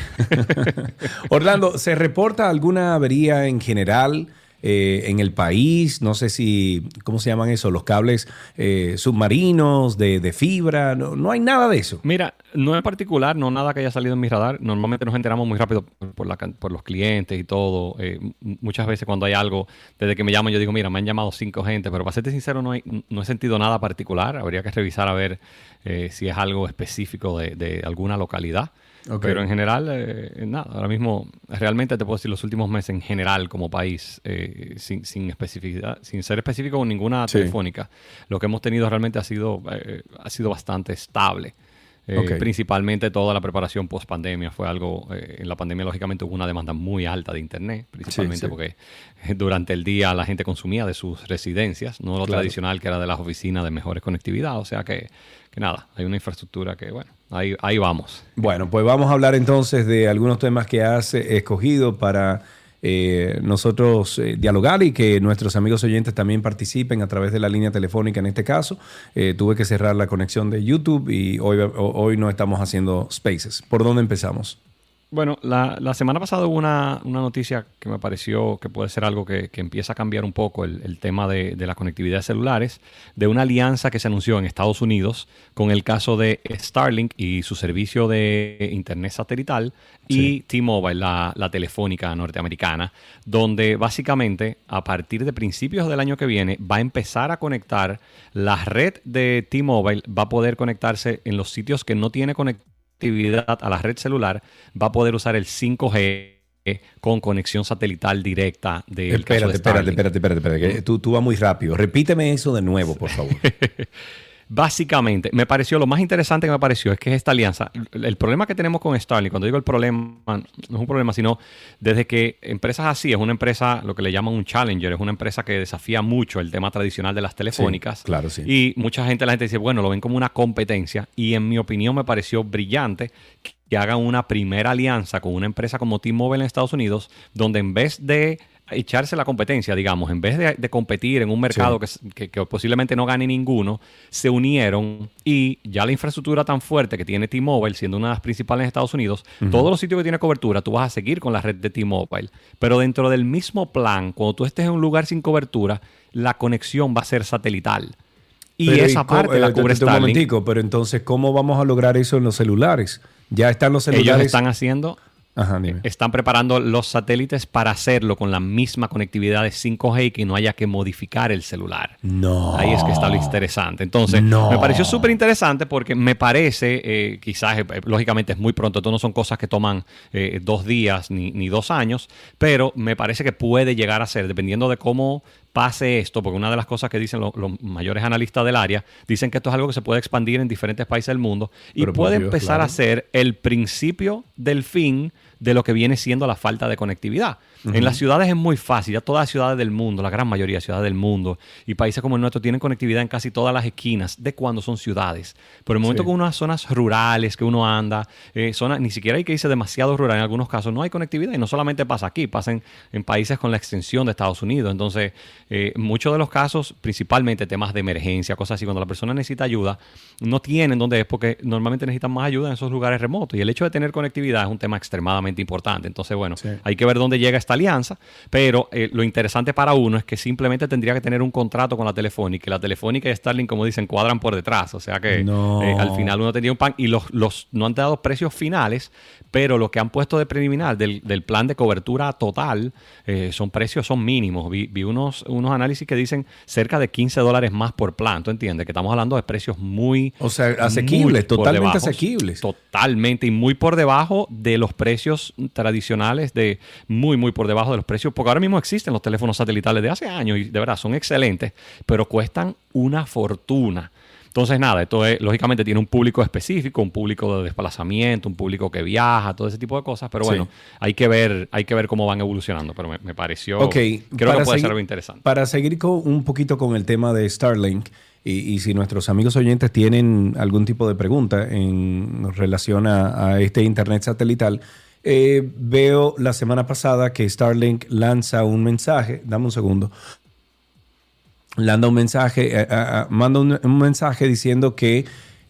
(laughs) Orlando, ¿se reporta alguna avería en general eh, en el país? No sé si, ¿cómo se llaman eso? Los cables eh, submarinos, de, de fibra. No, no hay nada de eso. Mira, no en particular, no nada que haya salido en mi radar. Normalmente nos enteramos muy rápido por, la por los clientes y todo. Eh, muchas veces cuando hay algo, desde que me llaman, yo digo, mira, me han llamado cinco gente, pero para serte sincero, no, hay, no he sentido nada particular. Habría que revisar a ver eh, si es algo específico de, de alguna localidad. Pero en general, eh, nada, ahora mismo, realmente te puedo decir los últimos meses en general como país, eh, sin, sin especificidad, sin ser específico con ninguna Sí. telefónica, lo que hemos tenido realmente ha sido, eh, ha sido bastante estable. Eh. Principalmente toda la preparación post pandemia fue algo, eh, en la pandemia lógicamente hubo una demanda muy alta de Internet, principalmente sí. porque eh, durante el día la gente consumía de sus residencias, no lo Claro. tradicional que era de las oficinas de mejores conectividad, o sea que, que nada, hay una infraestructura que bueno, ahí, ahí vamos. Bueno, pues vamos a hablar entonces de algunos temas que has eh, escogido para eh, nosotros eh, dialogar y que nuestros amigos oyentes también participen a través de la línea telefónica en este caso. Eh, tuve que cerrar la conexión de YouTube y hoy, ho- hoy no estamos haciendo spaces. ¿Por dónde empezamos? Bueno, la, la semana pasada hubo una, una noticia que me pareció que puede ser algo que, que empieza a cambiar un poco el, el tema de, de la conectividad de celulares, de una alianza que se anunció en Estados Unidos con el caso de Starlink y su servicio de Internet satelital y T-Mobile, la, la telefónica norteamericana, donde básicamente a partir de principios del año que viene va a empezar a conectar la red de T-Mobile, va a poder conectarse en los sitios que no tiene conectividad a la red celular, va a poder usar el 5G con conexión satelital directa del caso espérate, de espérate, espérate, espérate, espérate, que tú, tú vas muy rápido. Repíteme eso de nuevo, por favor. (laughs) Básicamente, me pareció lo más interesante que me pareció es que es esta alianza. El el problema que tenemos con Starlink, cuando digo el problema, no es un problema, sino desde que empresas así, es una empresa, lo que le llaman un challenger, es una empresa que desafía mucho el tema tradicional de las telefónicas. Sí, claro, sí. Y mucha gente, la gente dice, bueno, lo ven como una competencia. Y en mi opinión me pareció brillante que hagan una primera alianza con una empresa como T-Mobile en Estados Unidos, donde en vez de echarse la competencia, digamos, en vez de, de competir en un mercado que, que- que posiblemente no gane ninguno, se unieron y ya la infraestructura tan fuerte que tiene T-Mobile, siendo una de las principales en Estados Unidos, todos los sitios que tiene cobertura, tú vas a seguir con la red de T-Mobile. Pero dentro del mismo plan, cuando tú estés en un lugar sin cobertura, la conexión va a ser satelital. Y Pero, esa parte la eh, cubre te- Un Starlink. momentico, pero entonces, ¿cómo vamos a lograr eso en los celulares? Ya están los celulares. Ellos están haciendo, Ajá, dime. están preparando los satélites para hacerlo con la misma conectividad de 5G y que no haya que modificar el celular. No. Ahí es que está lo interesante. Entonces, No. me pareció súper interesante porque me parece, eh, quizás, eh, lógicamente es muy pronto, esto no son cosas que toman eh, dos días ni, ni dos años, pero me parece que puede llegar a ser, dependiendo de cómo pase esto, porque una de las cosas que dicen lo- los mayores analistas del área, dicen que esto es algo que se puede expandir en diferentes países del mundo y Pero puede Dios, empezar claro. a ser el principio del fin de lo que viene siendo la falta de conectividad. En las ciudades es muy fácil, ya todas las ciudades del mundo, la gran mayoría de ciudades del mundo y países como el nuestro tienen conectividad en casi todas las esquinas de cuando son ciudades. Pero el momento Sí. que unas zonas rurales que uno anda, eh, zonas, ni siquiera hay que irse demasiado rural, en algunos casos no hay conectividad y no solamente pasa aquí, pasa en, en países con la extensión de Estados Unidos. Entonces, eh, muchos de los casos, principalmente temas de emergencia, cosas así, cuando la persona necesita ayuda, no tienen donde es porque normalmente necesitan más ayuda en esos lugares remotos. Y el hecho de tener conectividad es un tema extremadamente importante. Entonces, bueno, hay que ver dónde llega esta alianza, pero eh, lo interesante para uno es que simplemente tendría que tener un contrato con la telefónica y la telefónica y Starlink, como dicen, cuadran por detrás. O sea que No. eh, al final uno tendría un pan y los, los no han dado precios finales, pero lo que han puesto de preliminar del, del plan de cobertura total eh, son precios, son mínimos. Vi, vi unos, unos análisis que dicen cerca de 15 dólares más por plan. ¿Tú entiendes? Que estamos hablando de precios muy... O sea, asequibles, totalmente debajo. asequibles. Totalmente y muy por debajo de los precios tradicionales, de muy, muy por debajo de los precios, porque ahora mismo existen los teléfonos satelitales de hace años y de verdad son excelentes, pero cuestan una fortuna. Entonces, nada, esto es, lógicamente tiene un público específico, un público de desplazamiento, un público que viaja, todo ese tipo de cosas, pero Sí. bueno, hay que ver, hay que ver cómo van evolucionando, pero me, me pareció, Ok, creo que para puede ser seguir- algo interesante. Para seguir con, un poquito con el tema de Starlink, y, y si nuestros amigos oyentes tienen algún tipo de pregunta en relación a, a este Internet satelital, eh, veo la semana pasada que Starlink lanza un mensaje, dame un segundo, lanza un mensaje, eh, ah, ah, manda un, un mensaje diciendo que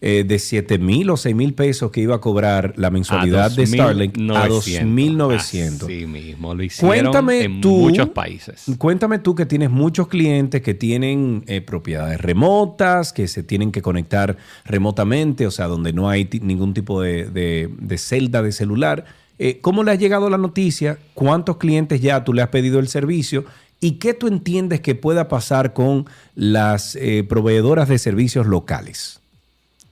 eh, de 7 mil o 6 mil pesos que iba a cobrar la mensualidad de Starlink a 2.900. Así mismo, lo hicieron Cuéntame en tú, muchos países. Cuéntame tú que tienes muchos clientes que tienen eh, propiedades remotas, que se tienen que conectar remotamente, o sea, donde no hay ningún tipo de, de- de celda de celular. Eh, ¿Cómo le ha llegado la noticia? ¿Cuántos clientes ya tú le has pedido el servicio? ¿Y qué tú entiendes que pueda pasar con las eh, proveedoras de servicios locales?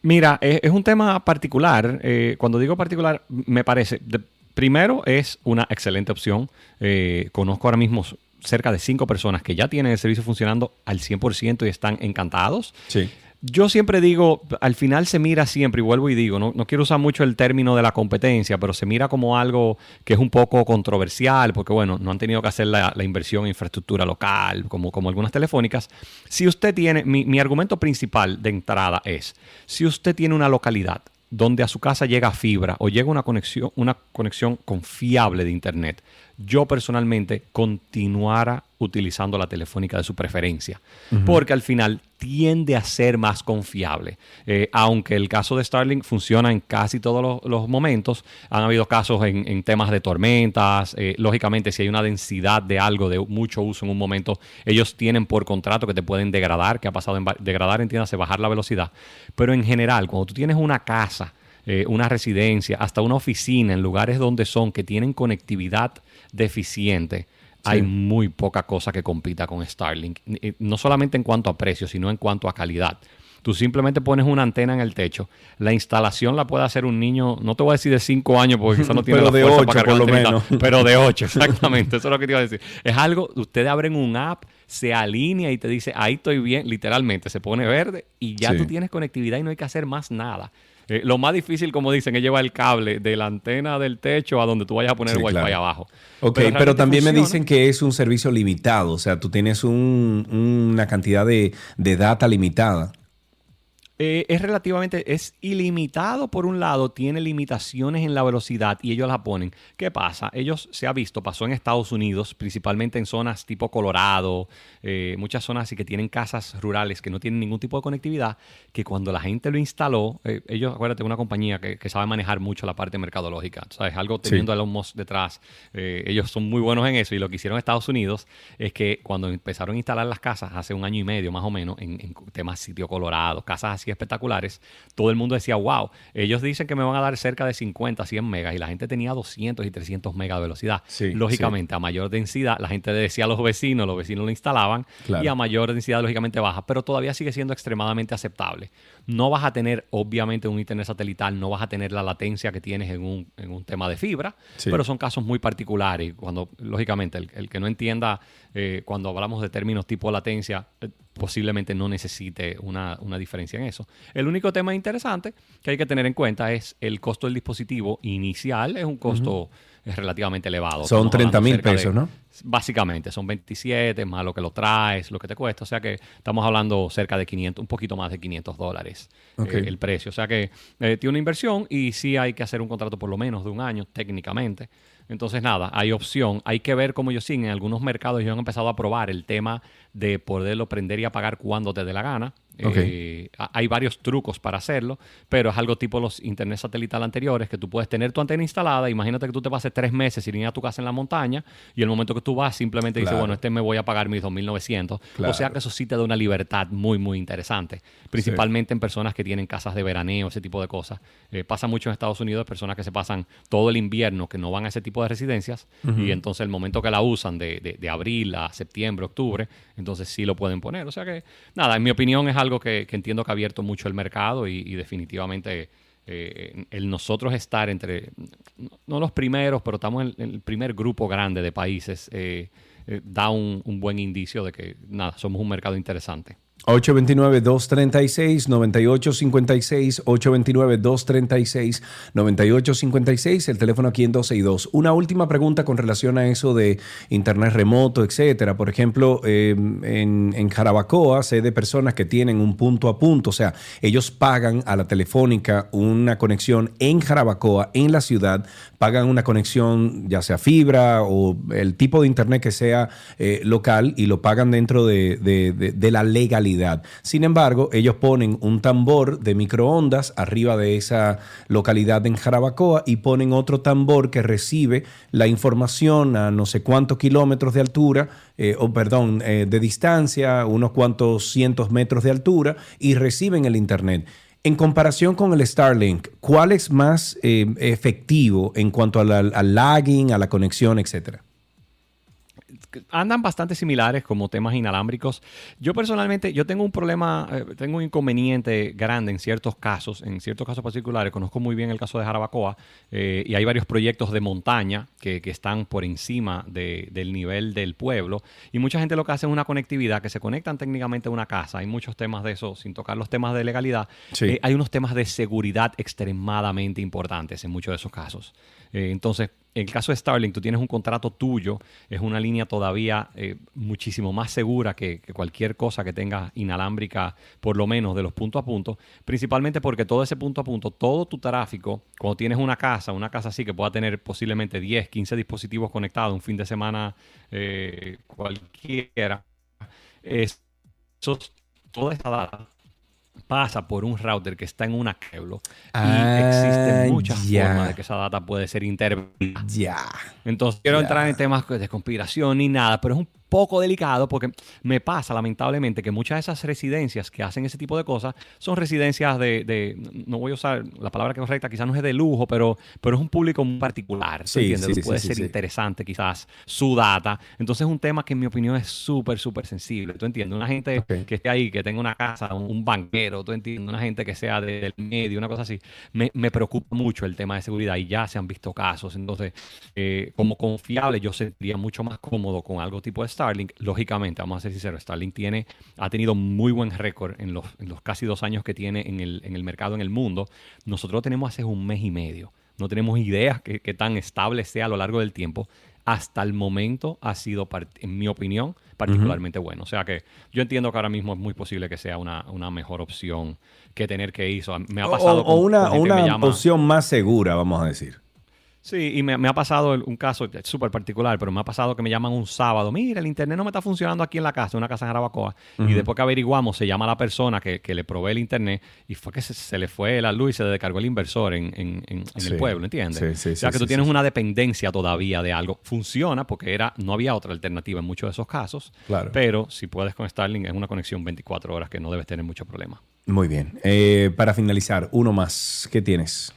Mira, es, es un tema particular. eh, cuando digo particular, me parece, de- primero es una excelente opción. Eh, conozco ahora mismo cerca de cinco personas que ya tienen el servicio funcionando al 100% y están encantados. Sí. Yo siempre digo, al final se mira siempre, y vuelvo y digo, no, quiero usar mucho el término de la competencia, pero se mira como algo que es un poco controversial, porque bueno, no han tenido que hacer la, inversión en infraestructura local, como, como algunas telefónicas. Si usted tiene, mi, mi argumento principal de entrada es, si usted tiene una localidad donde a su casa llega fibra o llega una conexión, una conexión confiable de internet, yo personalmente continuara utilizando la telefónica de su preferencia, porque al final tiende a ser más confiable. Eh, aunque el caso de Starlink funciona en casi todos los, los momentos, han habido casos en, en temas de tormentas, eh, lógicamente si hay una densidad de algo de mucho uso en un momento, ellos tienen por contrato que te pueden degradar, que ha pasado en degradar, entiéndase, bajar la velocidad, pero en general, cuando tú tienes una casa, eh, una residencia, hasta una oficina en lugares donde son que tienen conectividad deficiente, hay muy poca cosa que compita con Starlink. Eh, No solamente en cuanto a precio, sino en cuanto a calidad. Tú simplemente pones una antena en el techo. La instalación la puede hacer un niño, no te voy a decir de 5 años porque eso no (laughs) tiene Pero la de fuerza ocho, para cargar por lo menos. Pero de (laughs) 8, exactamente. Eso es lo que te iba a decir. Es algo, ustedes abren un app, se alinea y te dice, ahí estoy bien, literalmente, se pone verde y ya Sí. tú tienes conectividad y no hay que hacer más nada. Eh, lo más difícil, como dicen, es llevar el cable de la antena del techo a donde tú vayas a poner Sí, el wifi claro. abajo. Ok, pero, también me dicen que es un servicio limitado, o sea, tú tienes un- una cantidad de, de data limitada. Eh, es relativamente, es ilimitado por un lado, tiene limitaciones en la velocidad y ellos la ponen. ¿Qué pasa? Ellos, se ha visto, pasó en Estados Unidos, principalmente en zonas tipo Colorado, eh, muchas zonas así que tienen casas rurales que no tienen ningún tipo de conectividad, que cuando la gente lo instaló, eh, ellos, acuérdate, una compañía que, que sabe manejar mucho la parte mercadológica, ¿sabes? Algo Sí. teniendo a Elon Musk detrás, ellos son muy buenos en eso y lo que hicieron en Estados Unidos es que cuando empezaron a instalar las casas hace un año y medio más o menos, en, en temas sitio Colorado, casas así espectaculares, todo el mundo decía, wow, ellos dicen que me van a dar cerca de 50, 100 megas y la gente tenía 200 y 300 megas de velocidad. lógicamente, a mayor densidad, la gente decía a los vecinos, los vecinos lo instalaban y a mayor densidad, lógicamente baja, pero todavía sigue siendo extremadamente aceptable. No vas a tener, obviamente, un internet satelital, no vas a tener la latencia que tienes en un, en un tema de fibra, pero son casos muy particulares. Cuando, lógicamente, el, que no entienda eh, cuando hablamos de términos tipo latencia, eh, posiblemente no necesite una, una, diferencia en eso. El único tema interesante que hay que tener en cuenta es el costo del dispositivo inicial, es un costo relativamente elevado. Son 30 mil pesos, ¿no? Básicamente, son 27 más lo que lo traes, lo que te cuesta. O sea que estamos hablando cerca de 500, un poquito más de 500 dólares eh, el precio. O sea que eh, tiene una inversión y sí hay que hacer un contrato por lo menos de un año técnicamente. Entonces, nada, hay opción. Hay que ver cómo ellos siguen. En algunos mercados ellos han empezado a probar el tema de poderlo prender y apagar cuando te dé la gana. Eh, hay varios trucos para hacerlo, pero es algo tipo los internet satelital anteriores, que tú puedes tener tu antena instalada. Imagínate que tú te pases tres meses sin ir a tu casa en la montaña y el momento que tú vas simplemente dices, bueno, este me voy a pagar mis 2.900. O sea que eso sí te da una libertad muy, muy interesante, principalmente en personas que tienen casas de veraneo, ese tipo de cosas. Eh, pasa mucho en Estados Unidos, personas que se pasan todo el invierno, que no van a ese tipo de residencias y entonces el momento que la usan de, de abril a septiembre, octubre, entonces sí lo pueden poner. O sea que, nada, en mi opinión es algo que, entiendo que ha abierto mucho el mercado y, definitivamente eh, el nosotros estar entre, no los primeros, pero estamos en, el primer grupo grande de países, eh, eh, da un, un buen indicio de que, nada, somos un mercado interesante. 829-236-9856, 829-236-9856, el teléfono aquí en 262. Una última pregunta con relación a eso de internet remoto, etcétera. Por ejemplo, em, en, en, Jarabacoa sé de personas que tienen un punto a punto, o sea, ellos pagan a la telefónica una conexión en Jarabacoa, en la ciudad, pagan una conexión ya sea fibra o el tipo de internet que sea eh, local y lo pagan dentro de, de la legalidad sin embargo, ellos ponen un tambor de microondas arriba de esa localidad en Jarabacoa y ponen otro tambor que recibe la información a no sé cuántos kilómetros de altura, eh, o perdón, eh, de distancia, unos cuantos cientos metros de altura y reciben el Internet. En comparación con el Starlink, ¿cuál es más eh, efectivo en cuanto al lagging, a la conexión, etcétera? Andan bastante similares como temas inalámbricos. Yo personalmente, yo tengo un problema, eh, tengo un inconveniente grande en ciertos casos, en ciertos casos particulares. Conozco muy bien el caso de Jarabacoa eh, y hay varios proyectos de montaña que, están por encima del nivel del pueblo y mucha gente lo que hace es una conectividad que se conectan técnicamente a una casa. Hay muchos temas de eso, sin tocar los temas de legalidad. Eh, hay unos temas de seguridad extremadamente importantes en muchos de esos casos. entonces, en el caso de Starlink, tú tienes un contrato tuyo, es una línea todavía eh, muchísimo más segura que, cualquier cosa que tenga inalámbrica, por lo menos de los puntos a punto, principalmente porque todo ese punto a punto, todo tu tráfico, cuando tienes una casa, una casa así que pueda tener posiblemente 10, 15 dispositivos conectados, un fin de semana eh, cualquiera, es, toda esta data pasa por un router que está en una cable y existen ah, muchas formas de que esa data puede ser intervenida. Ya. Entonces, quiero entrar en temas de conspiración ni nada, pero es un poco delicado porque me pasa lamentablemente que muchas de esas residencias que hacen ese tipo de cosas son residencias de, no voy a usar la palabra que correcta, quizás no es de lujo, pero, pero es un público muy particular. Sí, Puede ser interesante quizás su data. Entonces es un tema que en mi opinión es súper, súper sensible. ¿Tú entiendes? Una gente que esté ahí, que tenga una casa, un banquero, ¿tú entiendes? Una gente que sea del medio, una cosa así. Me, me, preocupa mucho el tema de seguridad y ya se han visto casos. Entonces, eh, como confiable, yo sentiría mucho más cómodo con algo tipo de Starlink, lógicamente, vamos a ser sinceros, Starlink tiene, ha tenido muy buen récord en los, en los casi dos años que tiene en el, en el mercado en el mundo. Nosotros lo tenemos hace un mes y medio. No tenemos idea que, tan estable sea a lo largo del tiempo. Hasta el momento ha sido, en mi opinión, particularmente bueno. O sea que yo entiendo que ahora mismo es muy posible que sea una, una mejor opción que tener que ir. me ha pasado o, una, una opción más segura, vamos a decir. Sí, y me, ha pasado un caso súper particular, pero me ha pasado que me llaman un sábado, mira, el internet no me está funcionando aquí en la casa, una casa en Jarabacoa, y después que averiguamos, se llama la persona que, le provee el internet, y fue que se, le fue la luz y se le descargó el inversor en, el pueblo, ¿entiendes? Sí, sí, o sea, que tú tienes una dependencia todavía de algo. Funciona porque era no había otra alternativa en muchos de esos casos, claro. pero si puedes con Starlink es una conexión 24 horas que no debes tener mucho problema. Muy bien. Eh, para finalizar, uno más. ¿Qué tienes?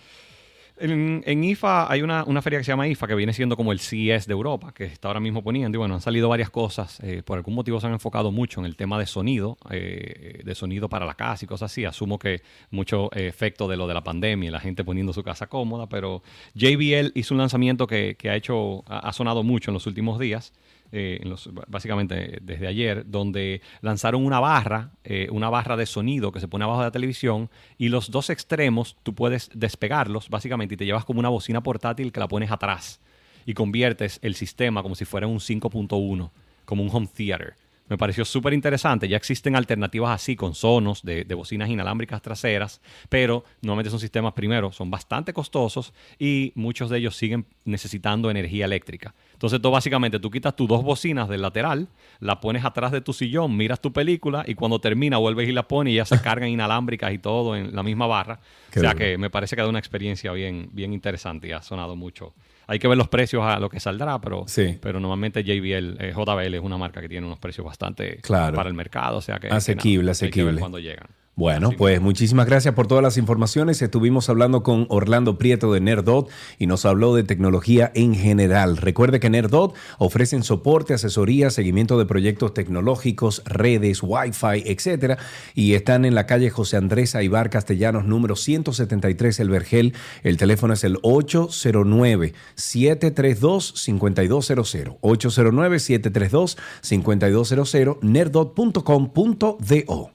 En, IFA hay una, feria que se llama IFA, que viene siendo como el CES de Europa, que está ahora mismo poniendo. Y bueno, han salido varias cosas. eh, por algún motivo se han enfocado mucho en el tema de sonido, eh, de sonido para la casa y cosas así. Asumo que mucho eh, efecto de lo de la pandemia la gente poniendo su casa cómoda. Pero JBL hizo un lanzamiento que, que ha hecho, ha sonado mucho en los últimos días. Eh, básicamente desde ayer, donde lanzaron una barra, eh, una barra de sonido que se pone abajo de la televisión y los dos extremos tú puedes despegarlos básicamente y te llevas como una bocina portátil que la pones atrás y conviertes el sistema como si fuera un 5.1, como un home theater. Me pareció súper interesante. Ya existen alternativas así con sonos de, de bocinas inalámbricas traseras, pero normalmente son sistemas, primero, son bastante costosos y muchos de ellos siguen necesitando energía eléctrica. Entonces, tú básicamente, tú quitas tus dos bocinas del lateral, la pones atrás de tu sillón, miras tu película y cuando termina vuelves y la pones y ya se cargan (laughs) inalámbricas y todo en la misma barra. Qué o sea duro. que me parece que da una experiencia bien, bien interesante y ha sonado mucho. Hay que ver los precios a lo que saldrá, pero, pero normalmente JBL, eh, JBL es una marca que tiene unos precios bastante Claro. para el mercado. O sea que, que Asequible, nada, hay que ver asequible. cuando llegan. Bueno, pues muchísimas gracias por todas las informaciones. Estuvimos hablando con Orlando Prieto de Nerdot y nos habló de tecnología en general. Recuerde que Nerdot ofrecen soporte, asesoría, seguimiento de proyectos tecnológicos, redes, Wi-Fi, etcétera, y están en la calle José Andrés Aibar Castellanos, número 173, El Vergel. El teléfono es el 809-732-5200. 809-732-5200, nerdot.com.do.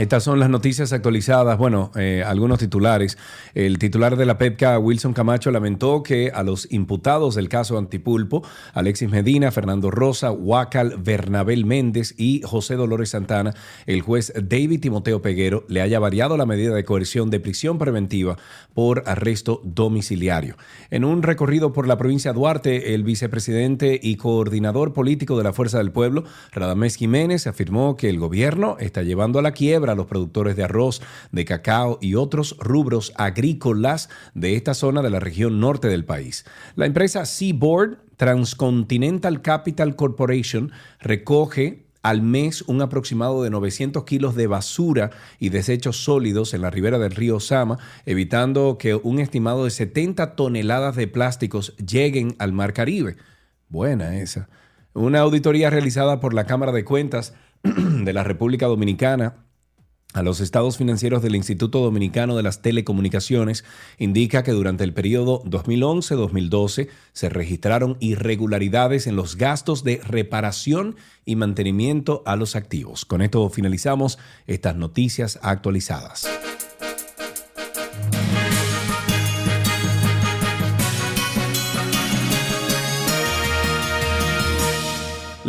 Estas son las noticias actualizadas. Bueno, eh, algunos titulares. El titular de la PEPCA, Wilson Camacho, lamentó que a los imputados del caso Antipulpo, Alexis Medina, Fernando Rosa, Huacal, Bernabel Méndez y José Dolores Santana, el juez David Timoteo Peguero le haya variado la medida de coerción de prisión preventiva por arresto domiciliario. En un recorrido por la provincia de Duarte, el vicepresidente y coordinador político de la Fuerza del Pueblo, Radamés Jiménez, afirmó que el gobierno está llevando a la quiebra a los productores de arroz, de cacao y otros rubros agrícolas de esta zona de la región norte del país. La empresa Seaboard Transcontinental Capital Corporation recoge al mes un aproximado de 900 kilos de basura y desechos sólidos en la ribera del río Sama, evitando que un estimado de 70 toneladas de plásticos lleguen al Mar Caribe. Buena esa. Una auditoría realizada por la Cámara de Cuentas (clears throat) de la República Dominicana a los estados financieros del Instituto Dominicano de las Telecomunicaciones indica que durante el periodo 2011-2012 se registraron irregularidades en los gastos de reparación y mantenimiento a los activos. Con esto finalizamos estas noticias actualizadas.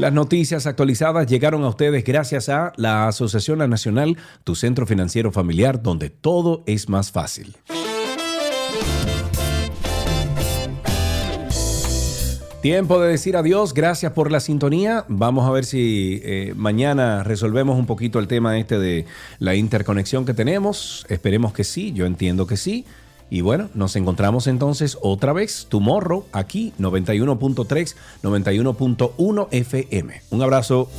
Las noticias actualizadas llegaron a ustedes gracias a la Asociación Nacional, tu centro financiero familiar, donde todo es más fácil. Tiempo de decir adiós, gracias por la sintonía. Vamos a ver si eh, mañana resolvemos un poquito el tema este de la interconexión que tenemos. Esperemos que sí, yo entiendo que sí. Y bueno, nos encontramos entonces otra vez, tomorrow, aquí, 91.3, 91.1 FM. Un abrazo.